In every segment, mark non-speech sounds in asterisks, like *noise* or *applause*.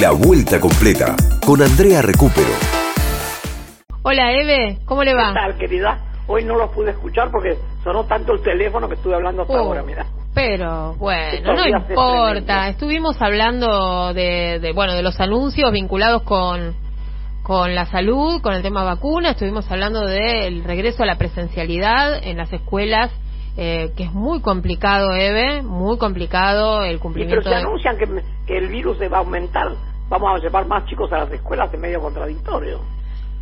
La vuelta completa con Andrea Recupero. Hola Eve, ¿cómo le va? ¿Qué tal, querida? Hoy no los pude escuchar porque sonó tanto el teléfono que estuve hablando hasta Oh, ahora, mira. Pero bueno, no importa. Estuvimos hablando de, de, bueno de los anuncios vinculados con con la salud, con el tema vacuna. Estuvimos hablando del regreso a la presencialidad en las escuelas, eh, que es muy complicado, Eve, muy complicado el Sí, pero cumplimiento. se de- anuncian que, que el virus se va a aumentar. Vamos a llevar más chicos a las escuelas, es medio contradictorio.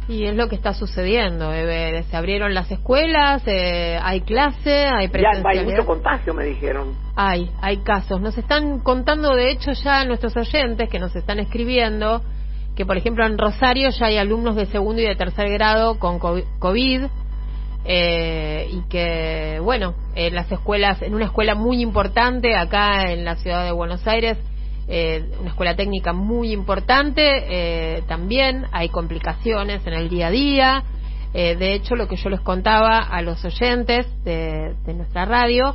Y es lo que está sucediendo, Eve. Se abrieron las escuelas, eh, hay clase, hay Ya hay presencialidad. mucho contagio, me dijeron. Hay, hay casos. Nos están contando, de hecho, ya nuestros oyentes que nos están escribiendo que, por ejemplo, en Rosario ya hay alumnos de segundo y de tercer grado con co- COVID eh, y que, bueno, en las escuelas, en una escuela muy importante acá en la ciudad de Buenos Aires, eh, una escuela técnica muy importante, eh, también hay complicaciones en el día a día. Eh, de hecho, lo que yo les contaba a los oyentes de, de nuestra radio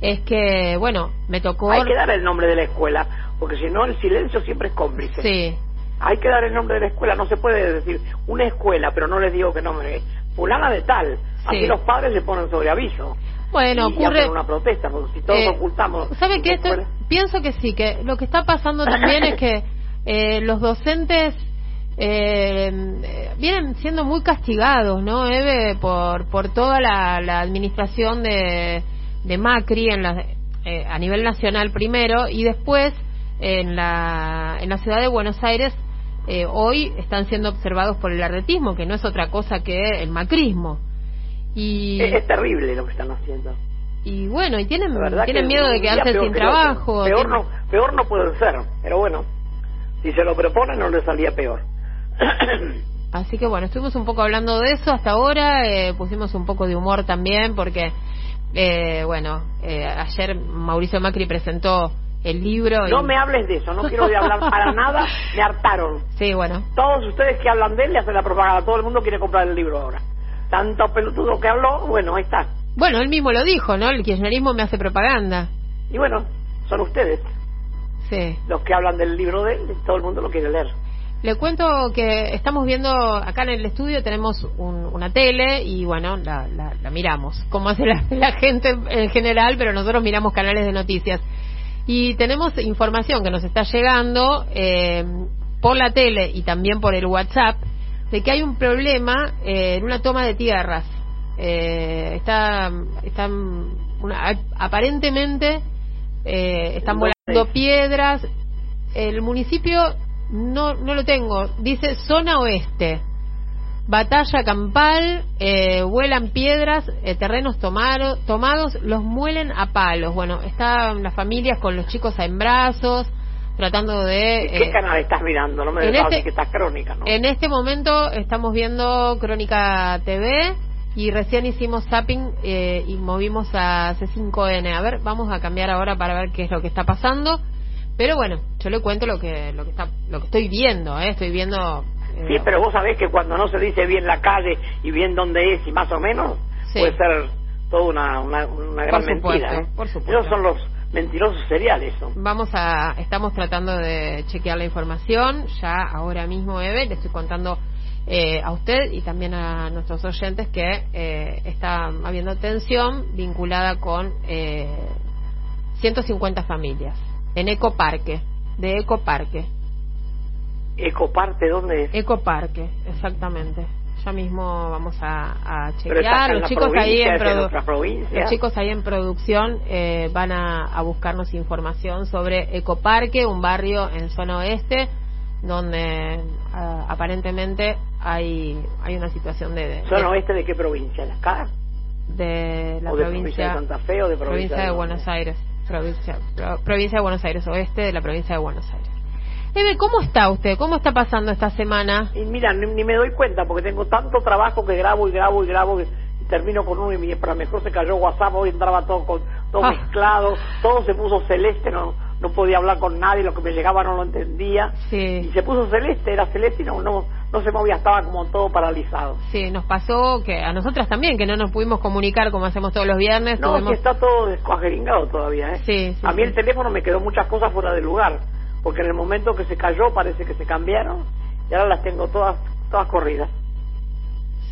es que, bueno, me tocó... Hay que dar el nombre de la escuela, porque si no el silencio siempre es cómplice. Sí, Hay que dar el nombre de la escuela, no se puede decir una escuela, pero no les digo que nombre. Fulana de tal. Así Sí. los padres se ponen sobre aviso. bueno, y ocurre... una protesta, porque si todos Eh, ocultamos. ¿Sabe qué? escuela- pienso que sí, que lo que está pasando también es que *coughs* eh, los docentes eh, vienen siendo muy castigados, ¿no, Eve? Por, por toda la, la administración de, de Macri en la, eh, a nivel nacional primero y después en la, en la ciudad de Buenos Aires. Eh, hoy están siendo observados por el arretismo, que no es otra cosa que el macrismo. Y, Es, es terrible lo que están haciendo. y bueno, y tienen, miedo de quedarse peor sin trabajo. Peor tienen- no, peor no puede ser, pero bueno, si se lo proponen no le salía peor. *coughs* Así que bueno, estuvimos un poco hablando de eso hasta ahora, eh, pusimos un poco de humor también porque, eh, bueno, eh, ayer Mauricio Macri presentó el libro. no me hables de eso, no quiero hablar para *laughs* nada, me hartaron. Sí, bueno, Todos ustedes que hablan de él le hacen la propaganda, todo el mundo quiere comprar el libro ahora. Tanto pelotudo que habló, bueno, ahí está. bueno, él mismo lo dijo, ¿no? El kirchnerismo me hace propaganda. Y bueno, son ustedes Sí. los que hablan del libro de él, todo el mundo lo quiere leer. Le cuento que estamos viendo acá en el estudio tenemos un- una tele y bueno, la, la- la miramos, como hace la, la gente en general, pero nosotros miramos canales de noticias. Y tenemos información que nos está llegando eh, por la tele y también por el WhatsApp de que hay un problema eh, en una toma de tierras. Eh, está, están una- aparentemente eh, están volando piedras. El municipio no, no lo tengo. Dice zona oeste. Batalla campal, eh, vuelan piedras, eh, terrenos tomaro- tomados, los muelen a palos. Bueno, están las familias con los chicos en brazos, tratando de... ¿Qué eh, canal estás mirando? No me en este- que estás crónica, ¿no? en este momento estamos viendo Crónica TV y recién hicimos zapping eh, y movimos a C5N. A ver, vamos a cambiar ahora para ver qué es lo que está pasando. Pero bueno, yo le cuento lo que lo que está lo que estoy viendo, ¿eh? Estoy viendo Sí, pero vos sabés que cuando no se dice bien la calle y bien dónde es y más o menos, Sí. puede ser toda una, una, una gran supuesto, mentira. ¿eh? por supuesto. Esos son los mentirosos seriales. ¿no? Vamos a, estamos tratando de chequear la información ya ahora mismo, Eve, le estoy contando eh, a usted y también a nuestros oyentes que eh, está habiendo tensión vinculada con eh, 150 familias en Ecoparque, de Ecoparque, Ecoparte, ¿dónde es? Ecoparque, exactamente. Ya mismo vamos a, a chequear. Los la chicos ahí en los chicos ahí en producción eh, van a, a buscarnos información sobre Ecoparque, un barrio en zona oeste donde ah, aparentemente hay hay una situación de de, ¿Zona oeste de qué provincia? ¿De acá? de la ¿O de provincia, de Santa Fe o de provincia, provincia de Buenos Aires, provincia pro- provincia de Buenos Aires oeste de la provincia de Buenos Aires. Eve, ¿cómo está usted? ¿Cómo está pasando esta semana? Y mira, ni, ni me doy cuenta porque tengo tanto trabajo que grabo y grabo y grabo y, y termino con uno y mi- para mejor se cayó WhatsApp, hoy entraba todo con todo Ah. mezclado, todo se puso celeste, no no podía hablar con nadie, lo que me llegaba no lo entendía. Y Sí, se puso celeste, era celeste y no, no, no se movía, estaba como todo paralizado. sí, nos pasó que a nosotras también, que no nos pudimos comunicar como hacemos todos los viernes. No, tuvimos- que está todo descuajeringado todavía, ¿eh? Sí, sí, A mí sí. el teléfono me quedó muchas cosas fuera de lugar. Porque en el momento que se cayó parece que se cambiaron y ahora las tengo todas todas corridas.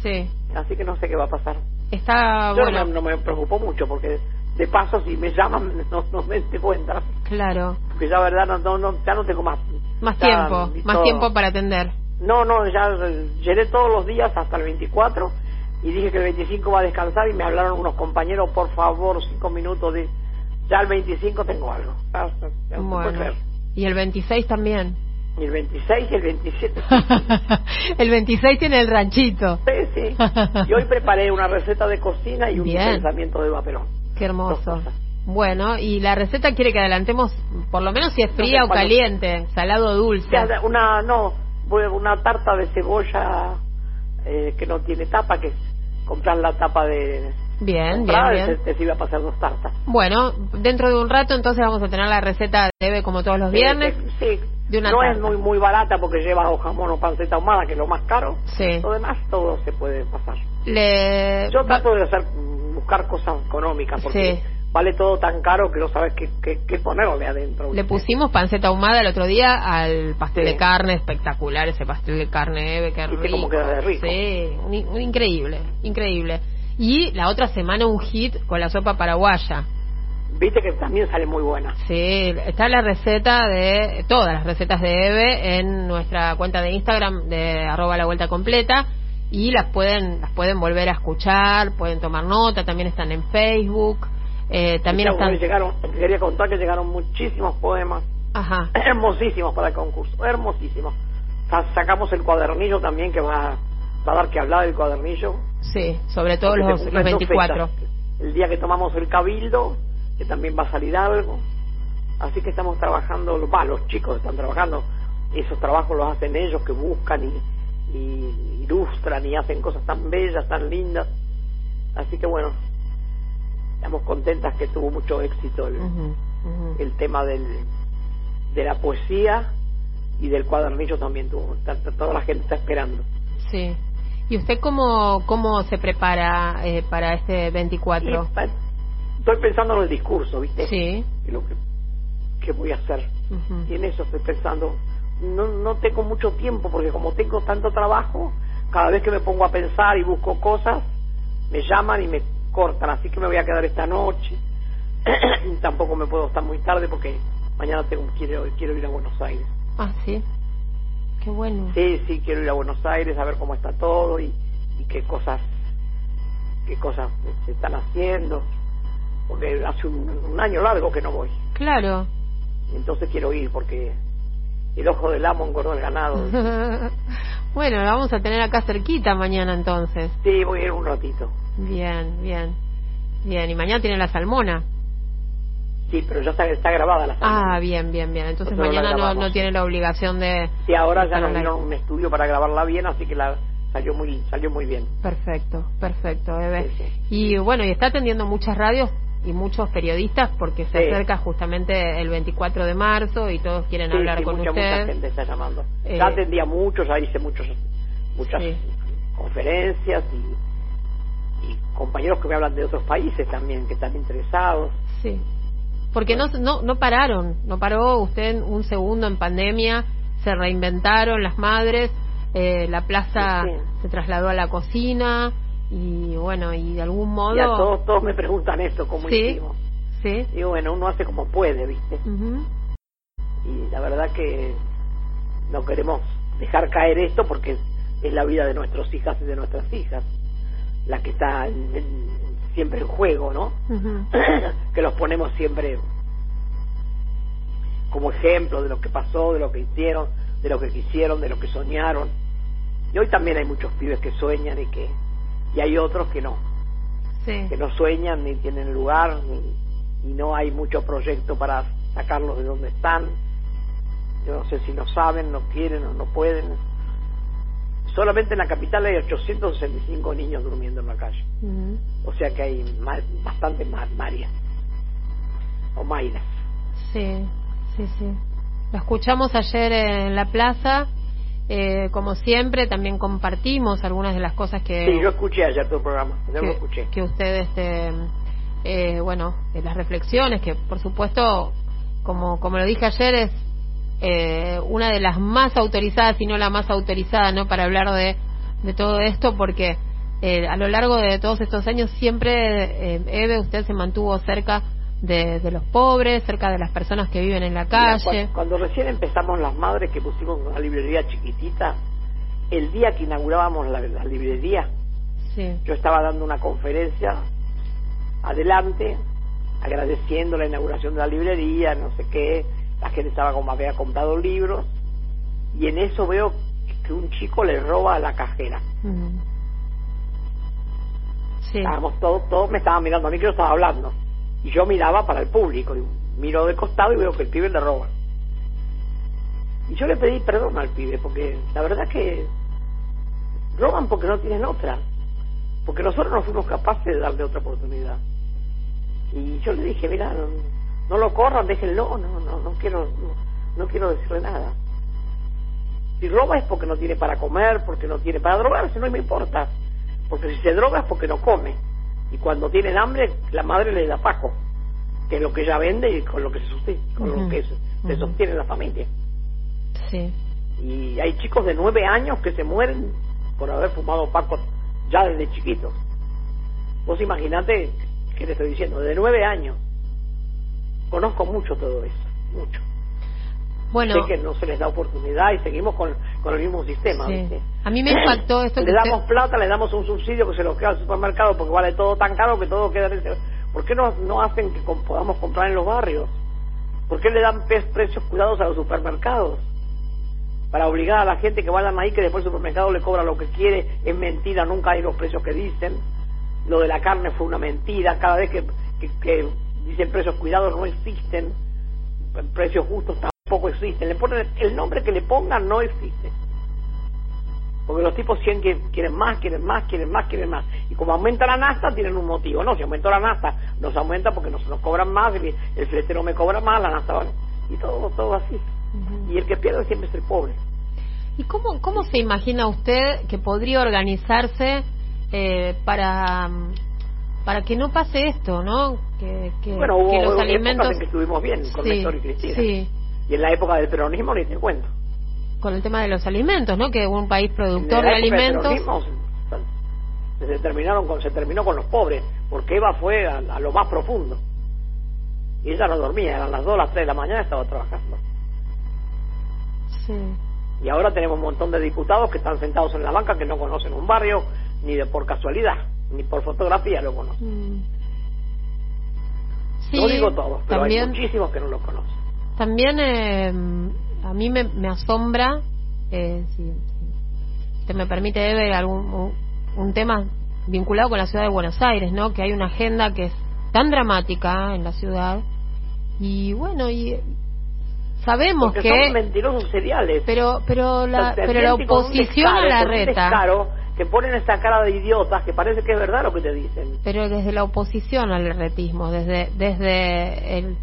Sí. Así que no sé qué va a pasar. Está Yo bueno. no, no me preocupo mucho porque de paso si me llaman *laughs* no, no me cuenta. Claro. Porque ya verdad no, no, no- ya no tengo más. Más ya tiempo, más todo. tiempo para atender. No, no, ya eh, llené todos los días hasta el 24 y dije que el 25 va a descansar y me hablaron unos compañeros, por favor, cinco minutos de... Ya el 25 tengo algo. Se puede Bueno. Y el 26 también. Y el 26 y el 27. *laughs* el 26 tiene el ranchito. Sí, sí. Y hoy preparé una receta de cocina y un Bien. pensamiento de vaperón. Qué hermoso. Bueno, y la receta quiere que adelantemos, por lo menos si es No fría sé o caliente, salado o dulce. Una, no, una tarta de cebolla eh, que no tiene tapa, que es comprar la tapa de... Bien, bien, bien. Te, te sirve a pasar dos tartas. Bueno, dentro de un rato entonces vamos a tener la receta de Eve como todos los viernes. Sí, de una no es muy muy barata porque lleva o jamón o panceta ahumada, que es lo más caro. Sí. Lo demás todo se puede pasar. Le... Yo trato de hacer buscar cosas económicas porque Sí. vale todo tan caro que no sabes qué, qué, qué ponerle adentro. Le pusimos panceta ahumada el otro día al pastel Sí. de carne, espectacular ese pastel de carne, Eve, qué ¿Viste rico. cómo queda de rico? Sí, un- un increíble, increíble. Y la otra semana un hit con la sopa paraguaya. Viste que también sale muy buena. Sí, está la receta de todas las recetas de Eve en nuestra cuenta de Instagram de arroba la vuelta completa y las pueden las pueden volver a escuchar, pueden tomar nota, también están en Facebook, eh, también están, llegaron, quería contar que llegaron muchísimos poemas ajá, hermosísimos para el concurso, hermosísimos. Sa- Sacamos el cuadernillo también que va, va a dar que hablar del cuadernillo. sí, sobre todo los, los cumplen dos 24. fechas. El día que tomamos el cabildo, que también va a salir algo. Así que estamos trabajando, va, los chicos están trabajando. Esos trabajos los hacen ellos que buscan y, y ilustran y hacen cosas tan bellas, tan lindas. Así que bueno, estamos contentas que tuvo mucho éxito el, el tema del, de la poesía y del cuadernillo también tuvo. Toda la gente está esperando. Sí. ¿Y usted cómo, cómo se prepara eh, para este Y, 24? pa- estoy pensando en el discurso, ¿viste? Sí. Y lo que, que voy a hacer. Y en eso estoy pensando. No, no tengo mucho tiempo porque como tengo tanto trabajo, cada vez que me pongo a pensar y busco cosas, me llaman y me cortan. Así que me voy a quedar esta noche. *clears throat* Tampoco me puedo estar muy tarde porque mañana tengo, quiero, quiero ir a Buenos Aires. Ah, sí. Qué bueno. Sí, sí, quiero ir a Buenos Aires a ver cómo está todo y, y qué cosas qué cosas se están haciendo. Porque hace un, un año largo que no voy. Claro. Entonces quiero ir porque el ojo del amo engordó el ganado. *laughs* bueno, la vamos a tener acá cerquita mañana entonces. Sí, voy a ir un ratito. Bien, bien. Bien, y mañana tiene la salmona. Sí, pero ya está, está grabada la salida. Ah, bien, bien, bien. Entonces Nosotros mañana no, no tiene la obligación de... Sí, ahora de ya nos dieron un estudio para grabarla bien, así que la salió muy salió muy bien. Perfecto, perfecto, bebé. Sí, sí. Y bueno, y está atendiendo muchas radios y muchos periodistas porque se Sí. acerca justamente el 24 de marzo y todos quieren hablar con mucha, usted. mucha gente está llamando. Eh, ya atendía mucho, ya hice muchos, muchas conferencias y, y compañeros que me hablan de otros países también, que están interesados. Sí. Porque no, no, no pararon, no paró usted un segundo en pandemia, se reinventaron las madres, eh, la plaza Sí, sí. se trasladó a la cocina y bueno, y de algún modo... Y todos, todos me preguntan esto, cómo Sí. hicimos. Sí. Digo, bueno, uno hace como puede, ¿viste? Ujú. Y la verdad que no queremos dejar caer esto porque es, es la vida de nuestros hijas y de nuestras hijas la que está en- en- siempre en juego, ¿no? *clears throat* Que los ponemos siempre como ejemplo de lo que pasó, de lo que hicieron, de lo que quisieron, de lo que soñaron. Y hoy también hay muchos pibes que sueñan y que y hay otros que no, Sí. que no sueñan ni tienen lugar ni, y no hay mucho proyecto para sacarlos de donde están. Yo no sé si no saben, no quieren o no pueden. Solamente en la capital hay 865 niños durmiendo en la calle. Ujú. O sea que hay ma- bastantes ma- Marias o Mayras. Sí, sí, sí. Lo escuchamos ayer en la plaza. eh, como siempre, también compartimos algunas de las cosas que, Sí, yo escuché ayer tu programa, yo lo escuché. que ustedes, este, eh, bueno, de las reflexiones, que por supuesto, como, como lo dije ayer, es eh, una de las más autorizadas, si no la más autorizada, ¿no? Para hablar de, de todo esto, porque eh, a lo largo de todos estos años siempre, eh, Eve, usted se mantuvo cerca de, de, los pobres, cerca de las personas que viven en la calle. cuando, cuando, recién empezamos las madres que pusimos una librería chiquitita, el día que inaugurábamos la, la librería, sí. yo estaba dando una conferencia adelante, agradeciendo la inauguración de la librería, no sé qué, la gente estaba como había comprado libros, y en eso veo que un chico le roba a la cajera. Sí. Estábamos todos, todos me estaban mirando a mí que yo estaba hablando. Y yo miraba para el público, y miro de costado y veo que el pibe le roba. Y yo le pedí perdón al pibe, porque la verdad es que roban porque no tienen otra. Porque nosotros no fuimos capaces de darle otra oportunidad. Y yo le dije, mira, no, no lo corran, déjenlo, no, no, no quiero, no, no quiero decirle nada. Si roba es porque no tiene para comer, porque no tiene para drogarse, no me importa. Porque si se droga es porque no come. Y cuando tienen hambre, la madre le da paco, que es lo que ella vende y con lo que se sostiene, con Uh -huh. lo que se, sostiene la familia. Sí. Y hay chicos de nueve años que se mueren por haber fumado paco ya desde chiquitos. Vos imaginate que te estoy diciendo, de nueve años. Conozco mucho todo eso, mucho. Bueno, Sé que no se les da oportunidad y seguimos con, con el mismo sistema. sí. ¿viste? a mí me impactó *clears throat* esto le damos usted- plata, le damos un subsidio que se lo queda al supermercado porque vale todo tan caro que todo queda en ese... ¿Por qué no, no hacen que com- podamos comprar en los barrios? ¿Por qué le dan precios cuidados a los supermercados? Para obligar a la gente que vayan ahí que después el supermercado le cobra lo que quiere, es mentira, nunca hay los precios que dicen. Lo de la carne fue una mentira, cada vez que, que, que dicen precios cuidados no existen, precios justos tampoco existen. Le ponen el nombre que le pongan no existe. Porque los tipos quieren, que- quieren más, quieren más, quieren más, quieren más. Y como aumenta la nasta, tienen un motivo. No, si aumentó la nasta, nos aumenta porque nos, nos cobran más, el, el fletero me cobra más, la nasta vale. Y todo, todo así. Y el que pierde siempre es el pobre. ¿Y cómo, cómo se imagina usted que podría organizarse eh, para para que no pase esto, ¿no? Que, que, bueno, hubo, que los hubo alimentos en que estuvimos bien con sí, Néstor y Cristina. sí, Y en la época del peronismo ni te cuento. con el tema de los alimentos, ¿no? Que un país productor de alimentos. se, se terminaron con, se terminó con los pobres, porque Eva fue a, a lo más profundo. Y ella no dormía, eran las 2, las 3 de la mañana, estaba trabajando. Sí. Y ahora tenemos un montón de diputados que están sentados en la banca que no conocen un barrio, ni de por casualidad, ni por fotografía lo conocen. Mm. Sí, no digo todos, pero también, hay muchísimos que no lo conocen. También eh, a mí me, me asombra, eh, si, si usted me permite, Eve, algún, un, un tema vinculado con la ciudad de Buenos Aires, ¿no? Que hay una agenda que es tan dramática en la ciudad y bueno, y sabemos Porque que... son mentirosos seriales. Pero, pero la, pero la oposición a la reta... descaro, que ponen esta cara de idiotas que parece que es verdad lo que te dicen. pero desde la oposición al retismo, desde desde el,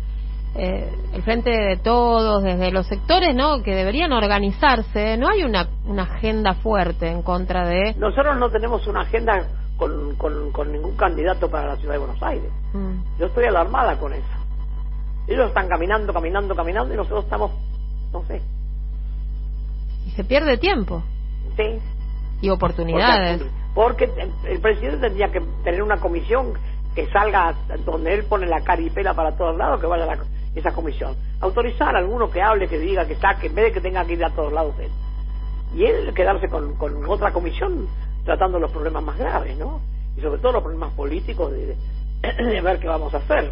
eh, el frente de todos, desde los sectores, ¿no? Que deberían organizarse. No hay una una agenda fuerte en contra de. Nosotros no tenemos una agenda con, con, con ningún candidato para la ciudad de Buenos Aires. Mm, Yo estoy alarmada con eso. Ellos están caminando, caminando, caminando y nosotros estamos, no sé, y se pierde tiempo sí. Y oportunidades. Porque, porque el presidente tendría que tener una comisión que salga donde él pone la caripela para todos lados, que vaya la- esa comisión. Autorizar a alguno que hable, que diga, que saque, en vez de que tenga que ir a todos lados él. Y él quedarse con, con otra comisión tratando los problemas más graves, ¿no? Y sobre todo los problemas políticos de, de *clears throat* ver qué vamos a hacer.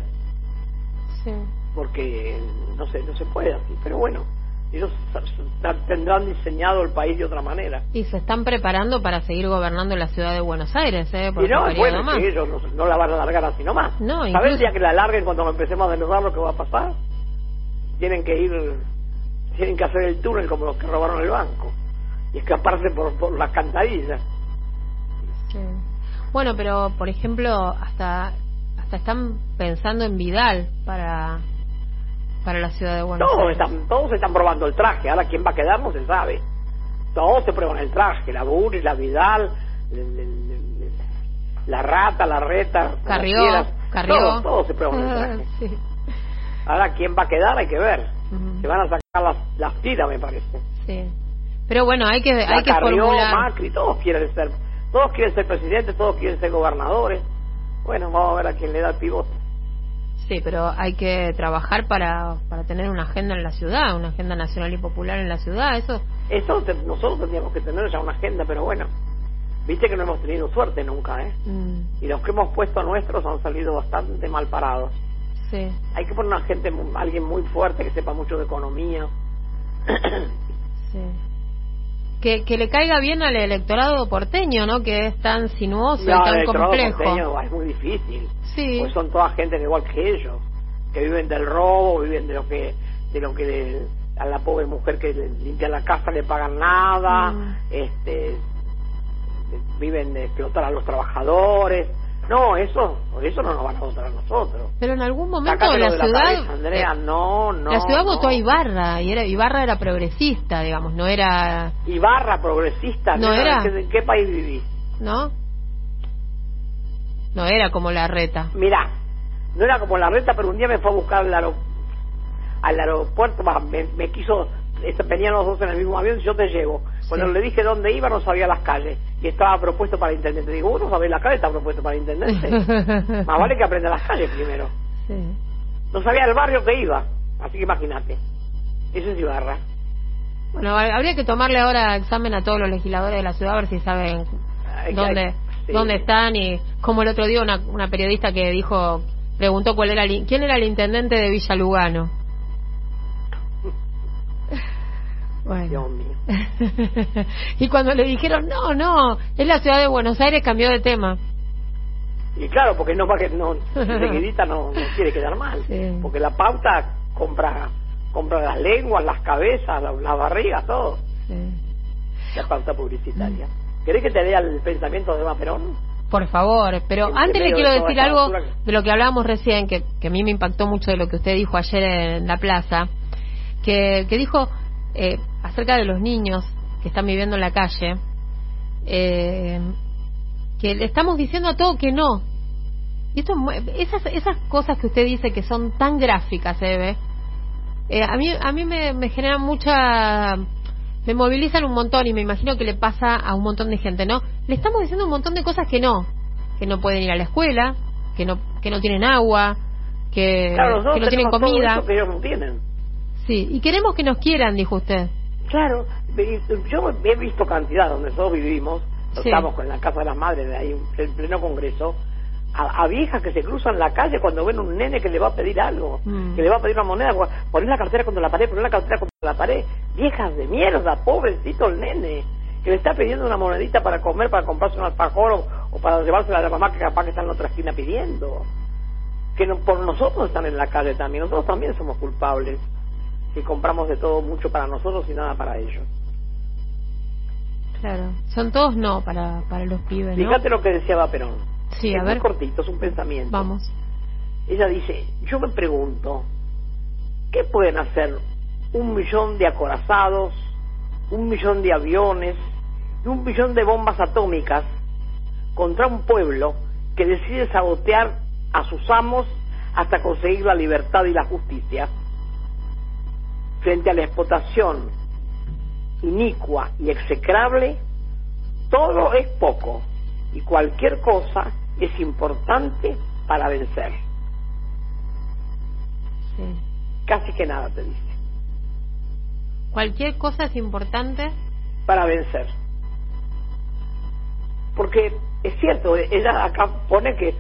Sí. porque no sé, no se puede así, pero bueno, ellos tendrán diseñado el país de otra manera. Y se están preparando para seguir gobernando la ciudad de Buenos Aires, ¿eh? Por y no, bueno más. que ellos no, no la van a alargar así nomás. No, ¿Sabes incluso- el día que la alarguen cuando empecemos a desnudar lo que va a pasar? Tienen que ir, tienen que hacer el túnel como los que robaron el banco y escaparse por, por las cantarillas. Sí. Bueno, pero por ejemplo, hasta hasta están pensando en Vidal para para la ciudad de Buenos Todos Aires. están, todos están probando el traje, ahora quién va a quedar no se sabe. Todos se prueban el traje, la Buri, la Vidal, el- el- el- el- la rata, la reta, Carrió. Carrió. Todos, todos se prueban el *laughs* traje. Sí. Ahora quién va a quedar hay que ver. Se van a sacar las, las tiras, me parece. Sí. Pero bueno, hay que, La hay que Carrió, formular. Macri, todos quieren ser, todos quieren ser presidentes, todos quieren ser gobernadores. Bueno, vamos a ver a quién le da el pivote. Sí, pero hay que trabajar para, para tener una agenda en la ciudad, una agenda nacional y popular en la ciudad. Eso, Eso te- nosotros tendríamos que tener ya una agenda, pero bueno, viste que no hemos tenido suerte nunca, ¿eh? mm, Y los que hemos puesto nuestros han salido bastante mal parados. sí. Hay que poner una gente, alguien muy fuerte que sepa mucho de economía. Sí. Que, que le caiga bien al electorado porteño, ¿no? Que es tan sinuoso No, y tan el electorado complejo. porteño es muy difícil. Sí. Pues son toda gente igual que ellos, que viven del robo, viven de lo que de lo que le- a la pobre mujer que limpia la casa le pagan nada, Mm. este viven de explotar a los trabajadores. No, eso eso no nos van a votar a nosotros. Pero en algún momento la de la ciudad, cabeza, Andrea, eh, no, no. la ciudad no. votó a Ibarra y era Ibarra era progresista, digamos, no era, Ibarra progresista, No ¿qué- era. ¿En qué país vivís? ¿no? No era como la reta. Mirá, no era como la reta, pero un día me fue a buscar al, aero- al aeropuerto, me, me quiso, venían los dos en el mismo avión, yo te llevo. Cuando Sí. le dije dónde iba, no sabía las calles, y estaba propuesto para intendente. Digo, vos no sabés la calle, está propuesto para intendente. *laughs* Más vale que aprenda las calles primero. Sí. No sabía el barrio que iba, así que imagínate. Eso es Ibarra. Bueno, ha- habría que tomarle ahora examen a todos los legisladores de la ciudad a ver si saben Ay, dónde sí. dónde están y como el otro día una, una periodista que dijo preguntó cuál era el, quién era el intendente de Villa Lugano. Bueno. Dios mío. *laughs* y cuando le dijeron, no, no, es la ciudad de Buenos Aires, cambió de tema. Y claro, porque no, para que no, *laughs* seguidita no, no quiere quedar mal. Sí. Porque la pauta compra compra las lenguas, las cabezas, la- las barrigas, todo. Sí. La pauta publicitaria. ¿Querés que te lea el pensamiento de Eva Perón? Por favor, pero antes le quiero de decir algo de lo que hablábamos recién, que, que a mí me impactó mucho de lo que usted dijo ayer en la plaza, que, que dijo eh, acerca de los niños que están viviendo en la calle, eh, que le estamos diciendo a todo que no. Y esto, esas, esas cosas que usted dice que son tan gráficas, Eve, eh, a mí, a mí me, me generan mucha me movilizan un montón y me imagino que le pasa a un montón de gente, ¿no? Le estamos diciendo un montón de cosas que no, que no pueden ir a la escuela, que no que no tienen agua, que, Claro, que no tienen todo comida. eso que ellos no tienen. Sí, y queremos que nos quieran, dijo usted. Claro, yo he visto cantidad donde nosotros vivimos, Sí. estamos en la casa de las madres, de ahí en pleno congreso, a, a viejas que se cruzan la calle cuando ven un nene que le va a pedir algo, Mm. que le va a pedir una moneda, poner la cartera contra la pared, poner la cartera contra la pared, viejas de mierda, pobrecito el nene, que le está pidiendo una monedita para comer, para comprarse un alfajor o, o para llevársela a la mamá que capaz que está en la otra esquina pidiendo. Que no- por nosotros están en la calle también, nosotros también somos culpables, que compramos de todo mucho para nosotros y nada para ellos. Claro. Son todos no para, para los pibes, ¿no? Fíjate lo que decía Perón. Sí, es a muy ver. cortito, es un pensamiento. Vamos. Ella dice, yo me pregunto, ¿qué pueden hacer un millón de acorazados, un millón de aviones y un millón de bombas atómicas contra un pueblo que decide sabotear a sus amos hasta conseguir la libertad y la justicia? Frente a la explotación inicua y execrable, todo es poco y cualquier cosa es importante para vencer. Sí. Casi que nada te dice. Cualquier cosa es importante. Para vencer. Porque es cierto, ella acá pone que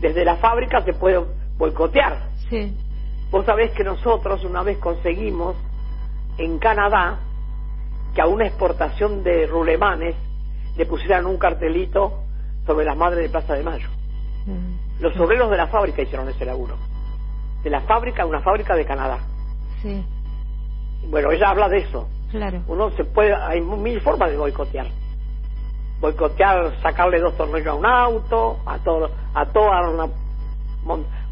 desde la fábrica se puede boicotear. Sí. Vos sabés que nosotros una vez conseguimos en Canadá que a una exportación de rulemanes le pusieran un cartelito sobre las madres de Plaza de Mayo. Mm. Los obreros de la fábrica hicieron ese laburo. De la fábrica, una fábrica de Canadá. Sí, Bueno, ella habla de eso. claro. Uno se puede, hay mil formas de boicotear. Boicotear, sacarle dos tornillos a un auto, a todo, a toda una.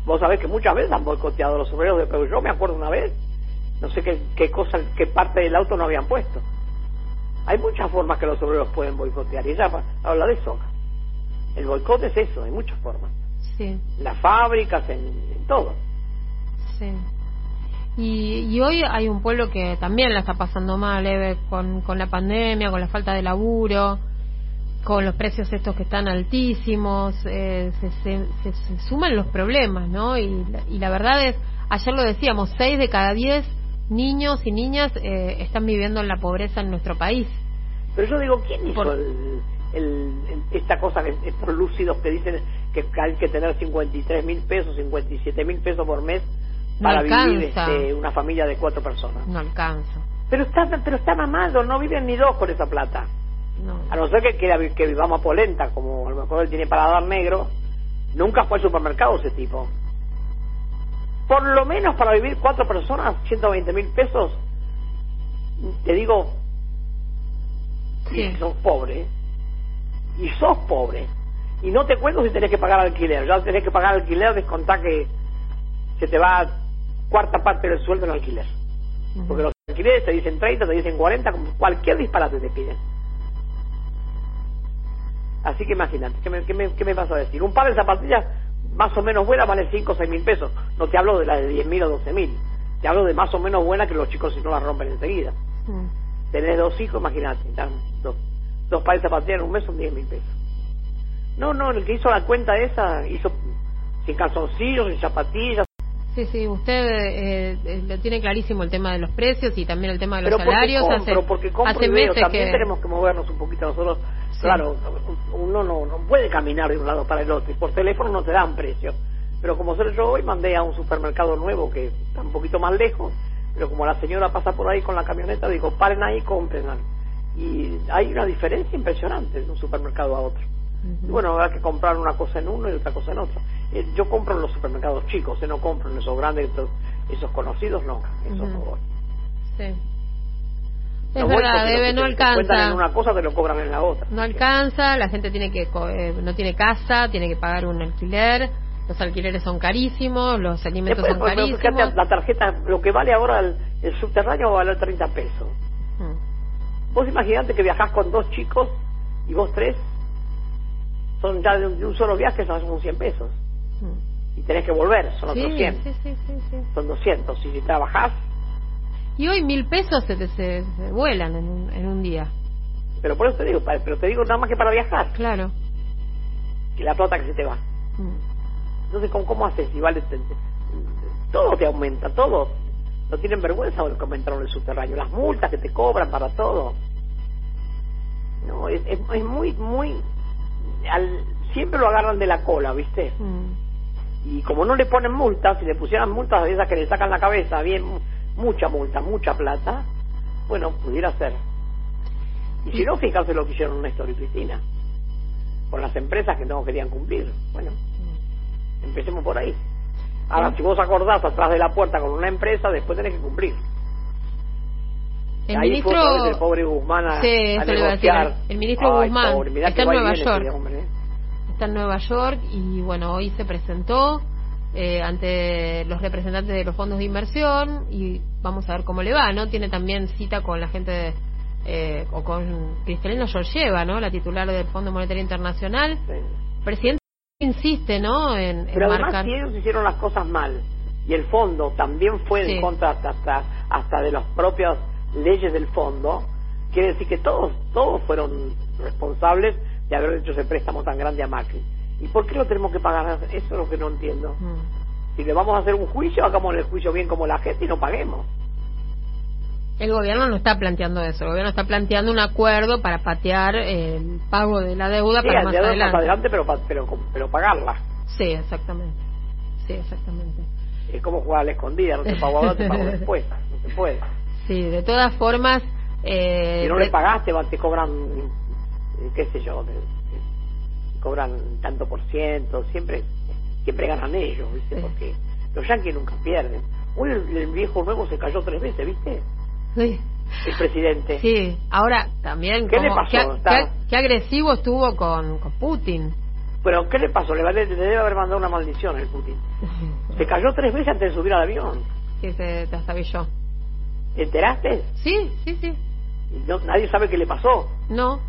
Vos sabés que muchas veces han boicoteado los obreros de Peugeot. Yo me acuerdo una vez, no sé qué, qué cosa, qué parte del auto no habían puesto. Hay muchas formas que los obreros pueden boicotear y ella habla de eso. El boicot es eso, hay muchas formas. Sí, las fábricas, en, en todo. sí. Y, y hoy hay un pueblo que también la está pasando mal, Eve, con, con la pandemia, con la falta de laburo, con los precios estos que están altísimos, eh, se, se, se, se suman los problemas, ¿no? Y, la- y la verdad es, ayer lo decíamos, seis de cada diez niños y niñas eh, están viviendo en la pobreza en nuestro país. Pero yo digo, ¿quién hizo Por- el, el- esta cosa, que estos lúcidos que dicen que hay que tener 53 mil pesos, 57 mil pesos por mes No para vivir alcanza. este, una familia de cuatro personas? No alcanza. Pero está, pero está mamado, no viven ni dos con esa plata. No. A no ser que, quiera- que vivamos a polenta, como a lo mejor él tiene paladar negro, nunca fue al supermercado ese tipo. Por lo menos para vivir cuatro personas, 120 mil pesos, te digo, Sí. y sos pobre, y sos pobre, y no te cuento si tenés que pagar alquiler, ya tenés que pagar alquiler, descontá que se te va cuarta parte del sueldo en alquiler. Porque los alquileres te dicen 30, te dicen 40, como cualquier disparate te piden. Así que imagínate, ¿qué me, qué, me, ¿qué me vas a decir? Un par de zapatillas más o menos buenas vale 5 o 6 mil pesos. No te hablo de las de 10 mil o 12 mil. Te hablo de más o menos buenas que los chicos si no las rompen enseguida. Mm. Tenés dos hijos, imagínate, dos, dos pares de zapatillas en un mes son 10 mil pesos. No, no, el que hizo la cuenta esa hizo sin calzoncillos, sin zapatillas. Sí, sí, usted eh, eh, lo tiene clarísimo el tema de los precios y también el tema de los pero porque salarios. compro, hace porque compro hace y veo, también que... tenemos que movernos un poquito nosotros. Claro, uno no, no puede caminar de un lado para el otro y por teléfono no te dan precio. Pero como sé yo hoy mandé a un supermercado nuevo que está un poquito más lejos, pero como la señora pasa por ahí con la camioneta, digo, paren ahí y compren. Y hay una diferencia impresionante de un supermercado a otro. Y bueno, habrá que comprar una cosa en uno y otra cosa en otro. Eh, yo compro en los supermercados chicos, eh, no compro en esos grandes, esos, esos conocidos, no, esos Ujú. no voy. Sí. No Es verdad, debe, no alcanza. en una cosa te lo cobran en la otra. No alcanza, la gente tiene que eh, no tiene casa, tiene que pagar un alquiler, los alquileres son carísimos, los alimentos Después, son por ejemplo, carísimos. fíjate, la tarjeta, lo que vale ahora el, el subterráneo va a valer 30 pesos. Mm. Vos imaginate que viajás con dos chicos y vos tres, son ya de un, de un solo viaje, son 100 pesos. Mm. Y tenés que volver, son Sí, otros 100. sí, sí, sí, sí. Son 200. Y si trabajás, Y hoy mil pesos se, te- se, se vuelan en un, en un día. pero por eso te digo, pa- pero te digo nada más que para viajar, Claro. y la plata que se te va. Mm. Entonces, ¿cómo, cómo haces? Si vale, te- te- todo te aumenta, todo. No tienen vergüenza de lo que aumentaron el subterráneo. Las multas que te cobran para todo. No, es, es, es muy, muy... Al, siempre lo agarran de la cola, ¿viste? Mm. Y como no le ponen multas, si le pusieran multas de esas que le sacan la cabeza, bien, mucha multa, mucha plata, bueno, pudiera ser. Y si no, fijarse lo que hicieron Néstor y Cristina. Con las empresas que no querían cumplir. Bueno, Empecemos por ahí. Ahora, si vos acordás atrás de la puerta con una empresa, después tenés que cumplir. El ahí ministro... fue otra vez el pobre Guzmán a, Sí, negociar. El ministro Ay, Guzmán pobre, está en Nueva York. hombre, ¿eh? está en Nueva York y bueno, hoy se presentó eh, ante los representantes de los fondos de inversión y vamos a ver cómo le va, ¿no? Tiene también cita con la gente de, eh, o con Cristalina Georgieva, ¿no? La titular del Fondo Monetario Internacional. Sí. Presidente insiste, ¿no? En, en Pero además, marcar. si ellos hicieron las cosas mal y el fondo también fue Sí. en contra hasta, hasta, hasta de las propias leyes del fondo, quiere decir que todos, todos fueron responsables de haber hecho ese préstamo tan grande a Macri. ¿Y por qué lo tenemos que pagar? Eso es lo que no entiendo. Mm. Si le vamos a hacer un juicio, hagamos el juicio bien como la gente y no paguemos. El gobierno no está planteando eso, el gobierno está planteando un acuerdo para patear el pago de la deuda Sí, para más adelante. más adelante, pero, pero, pero pagarla. Sí, exactamente. Sí, exactamente. Es como jugar a la escondida, no te pago ahora, te pago después. *laughs* No se puede. Sí, de todas formas. Eh, Si no le pagaste, te cobran, qué sé yo, cobran tanto por ciento, siempre siempre ganan ellos, ¿viste? Sí. Porque los yanquis nunca pierden. Hoy el, el viejo nuevo se cayó tres veces, ¿viste? Sí. El presidente. Sí, ahora también. ¿Qué le pasó? Qué, Está- qué- qué agresivo estuvo con, con Putin. Pero ¿qué le pasó? Le, le debe haber mandado una maldición al Putin. *laughs* Se cayó tres veces antes de subir al avión. Que se trastabilló. ¿Te enteraste? Sí, sí, sí. No- nadie sabe qué le pasó. No.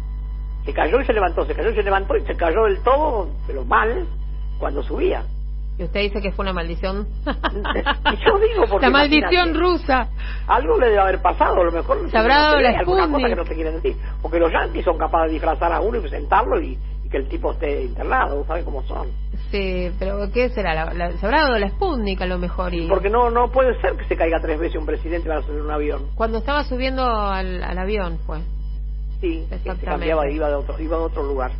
Se cayó y se levantó, se cayó y se levantó y se cayó del todo, pero mal, cuando subía. Y usted dice que fue una maldición. *laughs* Yo digo porque La maldición rusa. Algo le debe haber pasado, a lo mejor Se habrá dado la alguna cosa que no te quieren decir. Porque los yanquis son capaces de disfrazar a uno y presentarlo y, y que el tipo esté internado, ¿saben cómo son? Sí, pero ¿qué será? La- la- se habrá dado la Sputnik a lo mejor. Y Porque no no puede ser que se caiga tres veces un presidente para subir un avión. cuando estaba subiendo al, al avión fue. Sí, se cambiaba, iba de otro, iba de otro lugar.